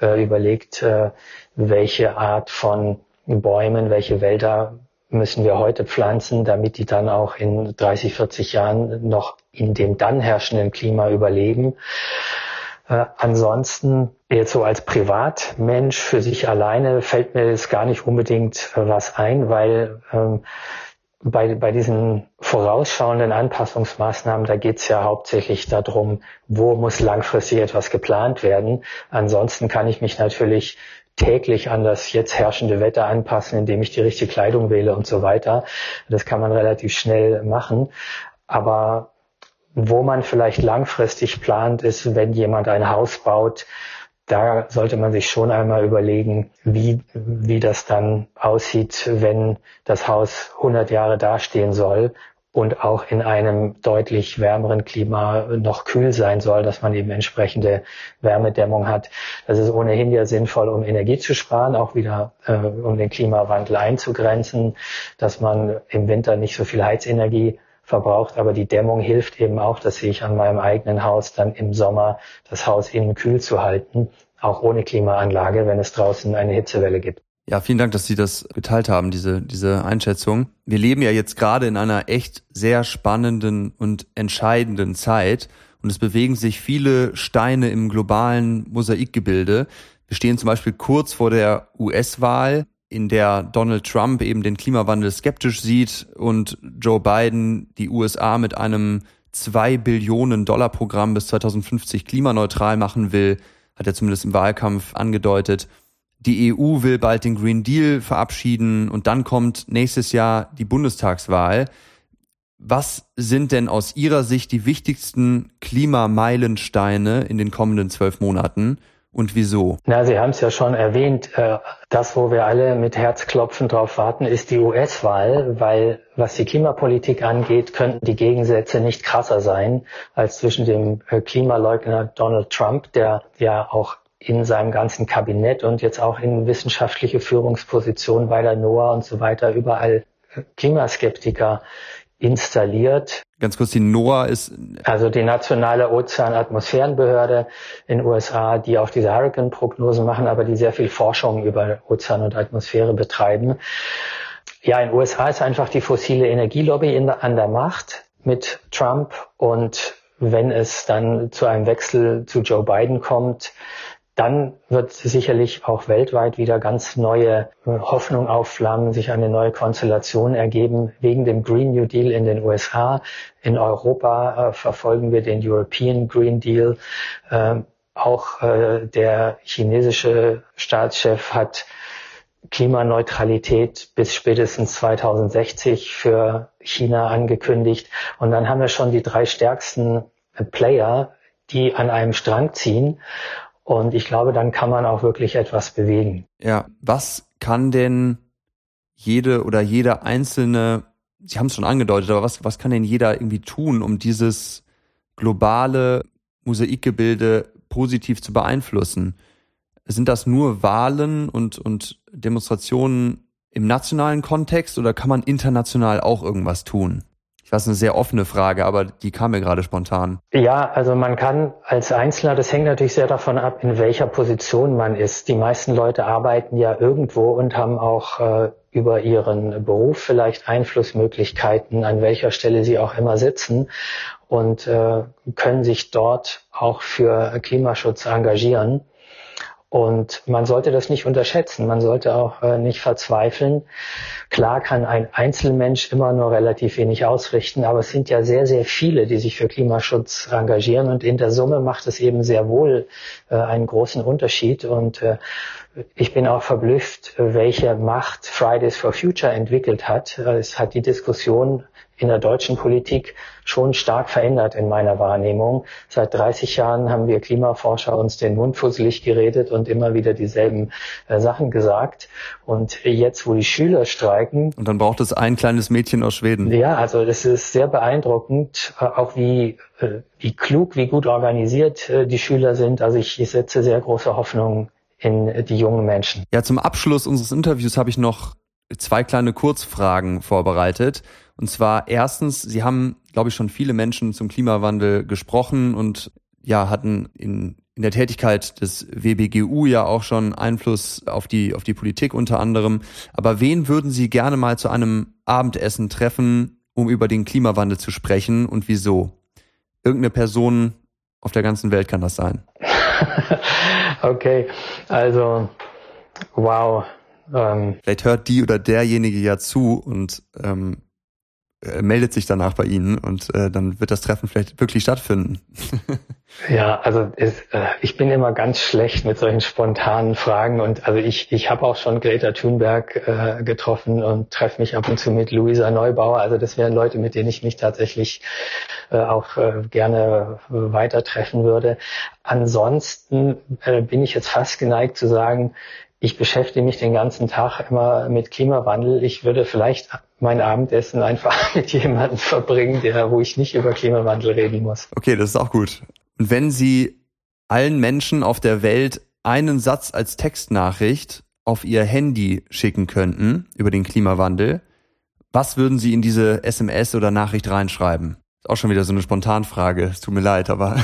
äh, überlegt, äh, welche Art von Bäumen, welche Wälder müssen wir heute pflanzen, damit die dann auch in 30, 40 Jahren noch in dem dann herrschenden Klima überleben. Äh, ansonsten jetzt so als Privatmensch für sich alleine fällt mir jetzt gar nicht unbedingt äh, was ein, weil ähm, bei, bei diesen vorausschauenden Anpassungsmaßnahmen, da geht es ja hauptsächlich darum, wo muss langfristig etwas geplant werden. Ansonsten kann ich mich natürlich täglich an das jetzt herrschende Wetter anpassen, indem ich die richtige Kleidung wähle und so weiter. Das kann man relativ schnell machen. Aber wo man vielleicht langfristig plant, ist, wenn jemand ein Haus baut, da sollte man sich schon einmal überlegen, wie, wie das dann aussieht, wenn das Haus 100 Jahre dastehen soll und auch in einem deutlich wärmeren Klima noch kühl sein soll, dass man eben entsprechende Wärmedämmung hat. Das ist ohnehin ja sinnvoll, um Energie zu sparen, auch wieder äh, um den Klimawandel einzugrenzen, dass man im Winter nicht so viel Heizenergie verbraucht, aber die Dämmung hilft eben auch, dass ich an meinem eigenen Haus dann im Sommer das Haus innen kühl zu halten, auch ohne Klimaanlage, wenn es draußen eine Hitzewelle gibt. Ja, vielen Dank, dass Sie das geteilt haben, diese, diese Einschätzung. Wir leben ja jetzt gerade in einer echt sehr spannenden und entscheidenden Zeit und es bewegen sich viele Steine im globalen Mosaikgebilde. Wir stehen zum Beispiel kurz vor der US-Wahl. in der Donald Trump eben den Klimawandel skeptisch sieht und Joe Biden die USA mit einem 2 Billionen Dollar Programm bis 2050 klimaneutral machen will, hat er zumindest im Wahlkampf angedeutet. Die EU will bald den Green Deal verabschieden und dann kommt nächstes Jahr die Bundestagswahl. Was sind denn aus Ihrer Sicht die wichtigsten Klimameilensteine in den kommenden zwölf Monaten? und wieso? Na, Sie haben es ja schon erwähnt. Äh, das, wo wir alle mit Herzklopfen drauf warten, ist die US-Wahl, weil was die Klimapolitik angeht, könnten die Gegensätze nicht krasser sein als zwischen dem äh, Klimaleugner Donald Trump, der ja auch in seinem ganzen Kabinett und jetzt auch in wissenschaftliche Führungspositionen bei der NOAA und so weiter überall Klimaskeptiker installiert. Ganz kurz, die NOAA ist also die nationale Ozeanatmosphärenbehörde in USA, die auch diese Hurricane-Prognosen machen, aber die sehr viel Forschung über Ozean und Atmosphäre betreiben. Ja, in USA ist einfach die fossile Energielobby in, an der Macht mit Trump und wenn es dann zu einem Wechsel zu Joe Biden kommt, dann wird sicherlich auch weltweit wieder ganz neue äh, Hoffnung aufflammen, sich eine neue Konstellation ergeben wegen dem Green New Deal in den USA. In Europa äh, verfolgen wir den European Green Deal. Äh, auch äh, der chinesische Staatschef hat Klimaneutralität bis spätestens 2060 für China angekündigt. Und dann haben wir schon die drei stärksten Player, die an einem Strang ziehen. Und ich glaube, dann kann man auch wirklich etwas bewegen. Ja, was kann denn jede oder jeder einzelne, Sie haben es schon angedeutet, aber was, was kann denn jeder irgendwie tun, um dieses globale Mosaikgebilde positiv zu beeinflussen? Sind das nur Wahlen und, und Demonstrationen im nationalen Kontext oder kann man international auch irgendwas tun? Ich weiß, eine sehr offene Frage, aber die kam mir gerade spontan. Ja, also man kann als Einzelner, das hängt natürlich sehr davon ab, in welcher Position man ist. Die meisten Leute arbeiten ja irgendwo und haben auch äh, über ihren Beruf vielleicht Einflussmöglichkeiten, an welcher Stelle sie auch immer sitzen und äh, können sich dort auch für Klimaschutz engagieren. Und man sollte das nicht unterschätzen. Man sollte auch äh, nicht verzweifeln. Klar kann ein Einzelmensch immer nur relativ wenig ausrichten, aber es sind ja sehr, sehr viele, die sich für Klimaschutz engagieren. Und in der Summe macht es eben sehr wohl äh, einen großen Unterschied. Und äh, ich bin auch verblüfft, welche Macht Fridays for Future entwickelt hat. Es hat die Diskussion in der deutschen Politik schon stark verändert in meiner Wahrnehmung. Seit 30 Jahren haben wir Klimaforscher uns den Mund fusselig geredet und immer wieder dieselben äh, Sachen gesagt. Und jetzt, wo die Schüler streiken. Und dann braucht es ein kleines Mädchen aus Schweden. Ja, also das ist sehr beeindruckend, äh, auch wie, äh, wie klug, wie gut organisiert äh, die Schüler sind. Also ich, ich setze sehr große Hoffnung in die jungen Menschen. Ja, zum Abschluss unseres Interviews habe ich noch zwei kleine Kurzfragen vorbereitet. Und zwar erstens, Sie haben, glaube ich, schon viele Menschen zum Klimawandel gesprochen und ja, hatten in, in der Tätigkeit des WBGU ja auch schon Einfluss auf die, auf die Politik unter anderem. Aber wen würden Sie gerne mal zu einem Abendessen treffen, um über den Klimawandel zu sprechen und wieso? Irgendeine Person auf der ganzen Welt kann das sein. okay, also wow. Ähm. Vielleicht hört die oder derjenige ja zu und ähm, äh, meldet sich danach bei Ihnen und äh, dann wird das Treffen vielleicht wirklich stattfinden. ja, also es, äh, ich bin immer ganz schlecht mit solchen spontanen Fragen und also ich, ich habe auch schon Greta Thunberg äh, getroffen und treffe mich ab und zu mit Luisa Neubauer. Also das wären Leute, mit denen ich mich tatsächlich äh, auch äh, gerne weiter treffen würde. Ansonsten äh, bin ich jetzt fast geneigt zu sagen, ich beschäftige mich den ganzen Tag immer mit Klimawandel. Ich würde vielleicht mein Abendessen einfach mit jemandem verbringen, der, wo ich nicht über Klimawandel reden muss. Okay, das ist auch gut. Und wenn Sie allen Menschen auf der Welt einen Satz als Textnachricht auf Ihr Handy schicken könnten über den Klimawandel, was würden Sie in diese SMS oder Nachricht reinschreiben? Auch schon wieder so eine Spontanfrage. Es tut mir leid, aber.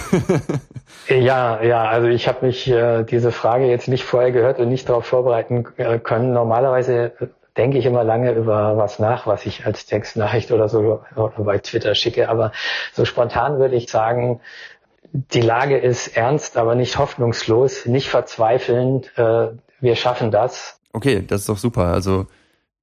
ja, ja, also ich habe mich äh, diese Frage jetzt nicht vorher gehört und nicht darauf vorbereiten äh, können. Normalerweise äh, denke ich immer lange über was nach, was ich als Textnachricht oder so oder bei Twitter schicke. Aber so spontan würde ich sagen, die Lage ist ernst, aber nicht hoffnungslos, nicht verzweifelnd. Äh, wir schaffen das. Okay, das ist doch super. Also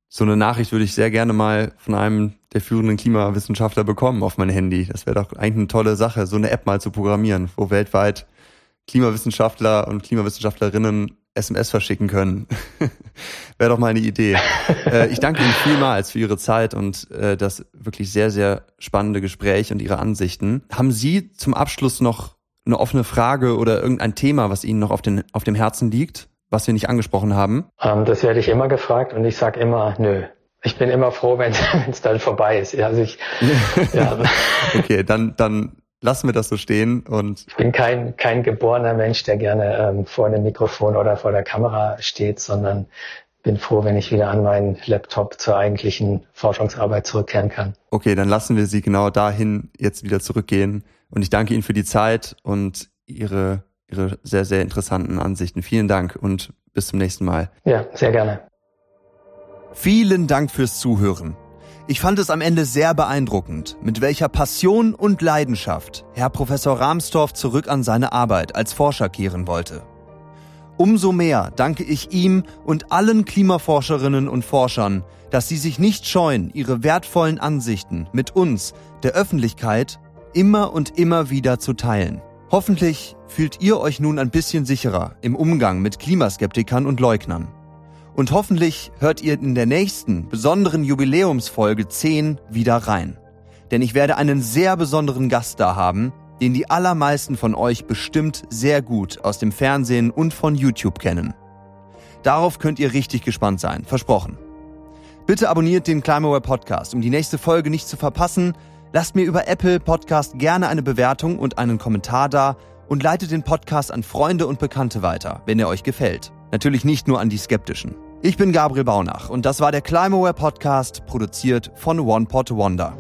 so eine Nachricht würde ich sehr gerne mal von einem der führenden Klimawissenschaftler bekommen auf mein Handy. Das wäre doch eigentlich eine tolle Sache, so eine App mal zu programmieren, wo weltweit Klimawissenschaftler und Klimawissenschaftlerinnen SMS verschicken können. wäre doch mal eine Idee. äh, ich danke Ihnen vielmals für Ihre Zeit und äh, das wirklich sehr, sehr spannende Gespräch und Ihre Ansichten. Haben Sie zum Abschluss noch eine offene Frage oder irgendein Thema, was Ihnen noch auf, den, auf dem Herzen liegt, was wir nicht angesprochen haben? Ähm, das werde ich immer gefragt und ich sage immer, nö. Ich bin immer froh, wenn es dann vorbei ist. Also ich, ja. okay, dann, dann lassen wir das so stehen und ich bin kein kein geborener Mensch, der gerne ähm, vor einem Mikrofon oder vor der Kamera steht, sondern bin froh, wenn ich wieder an meinen Laptop zur eigentlichen Forschungsarbeit zurückkehren kann. Okay, dann lassen wir Sie genau dahin jetzt wieder zurückgehen. Und ich danke Ihnen für die Zeit und Ihre, Ihre sehr, sehr interessanten Ansichten. Vielen Dank und bis zum nächsten Mal. Ja, sehr gerne. Vielen Dank fürs Zuhören. Ich fand es am Ende sehr beeindruckend, mit welcher Passion und Leidenschaft Herr Professor Rahmstorff zurück an seine Arbeit als Forscher kehren wollte. Umso mehr danke ich ihm und allen Klimaforscherinnen und Forschern, dass sie sich nicht scheuen, ihre wertvollen Ansichten mit uns, der Öffentlichkeit, immer und immer wieder zu teilen. Hoffentlich fühlt ihr euch nun ein bisschen sicherer im Umgang mit Klimaskeptikern und Leugnern. Und hoffentlich hört ihr in der nächsten besonderen Jubiläumsfolge 10 wieder rein. Denn ich werde einen sehr besonderen Gast da haben, den die allermeisten von euch bestimmt sehr gut aus dem Fernsehen und von YouTube kennen. Darauf könnt ihr richtig gespannt sein, versprochen. Bitte abonniert den Climaware Podcast, um die nächste Folge nicht zu verpassen. Lasst mir über Apple Podcast gerne eine Bewertung und einen Kommentar da und leitet den Podcast an Freunde und Bekannte weiter, wenn er euch gefällt. Natürlich nicht nur an die Skeptischen. Ich bin Gabriel Baunach und das war der Climaware Podcast, produziert von OnePod Wonder.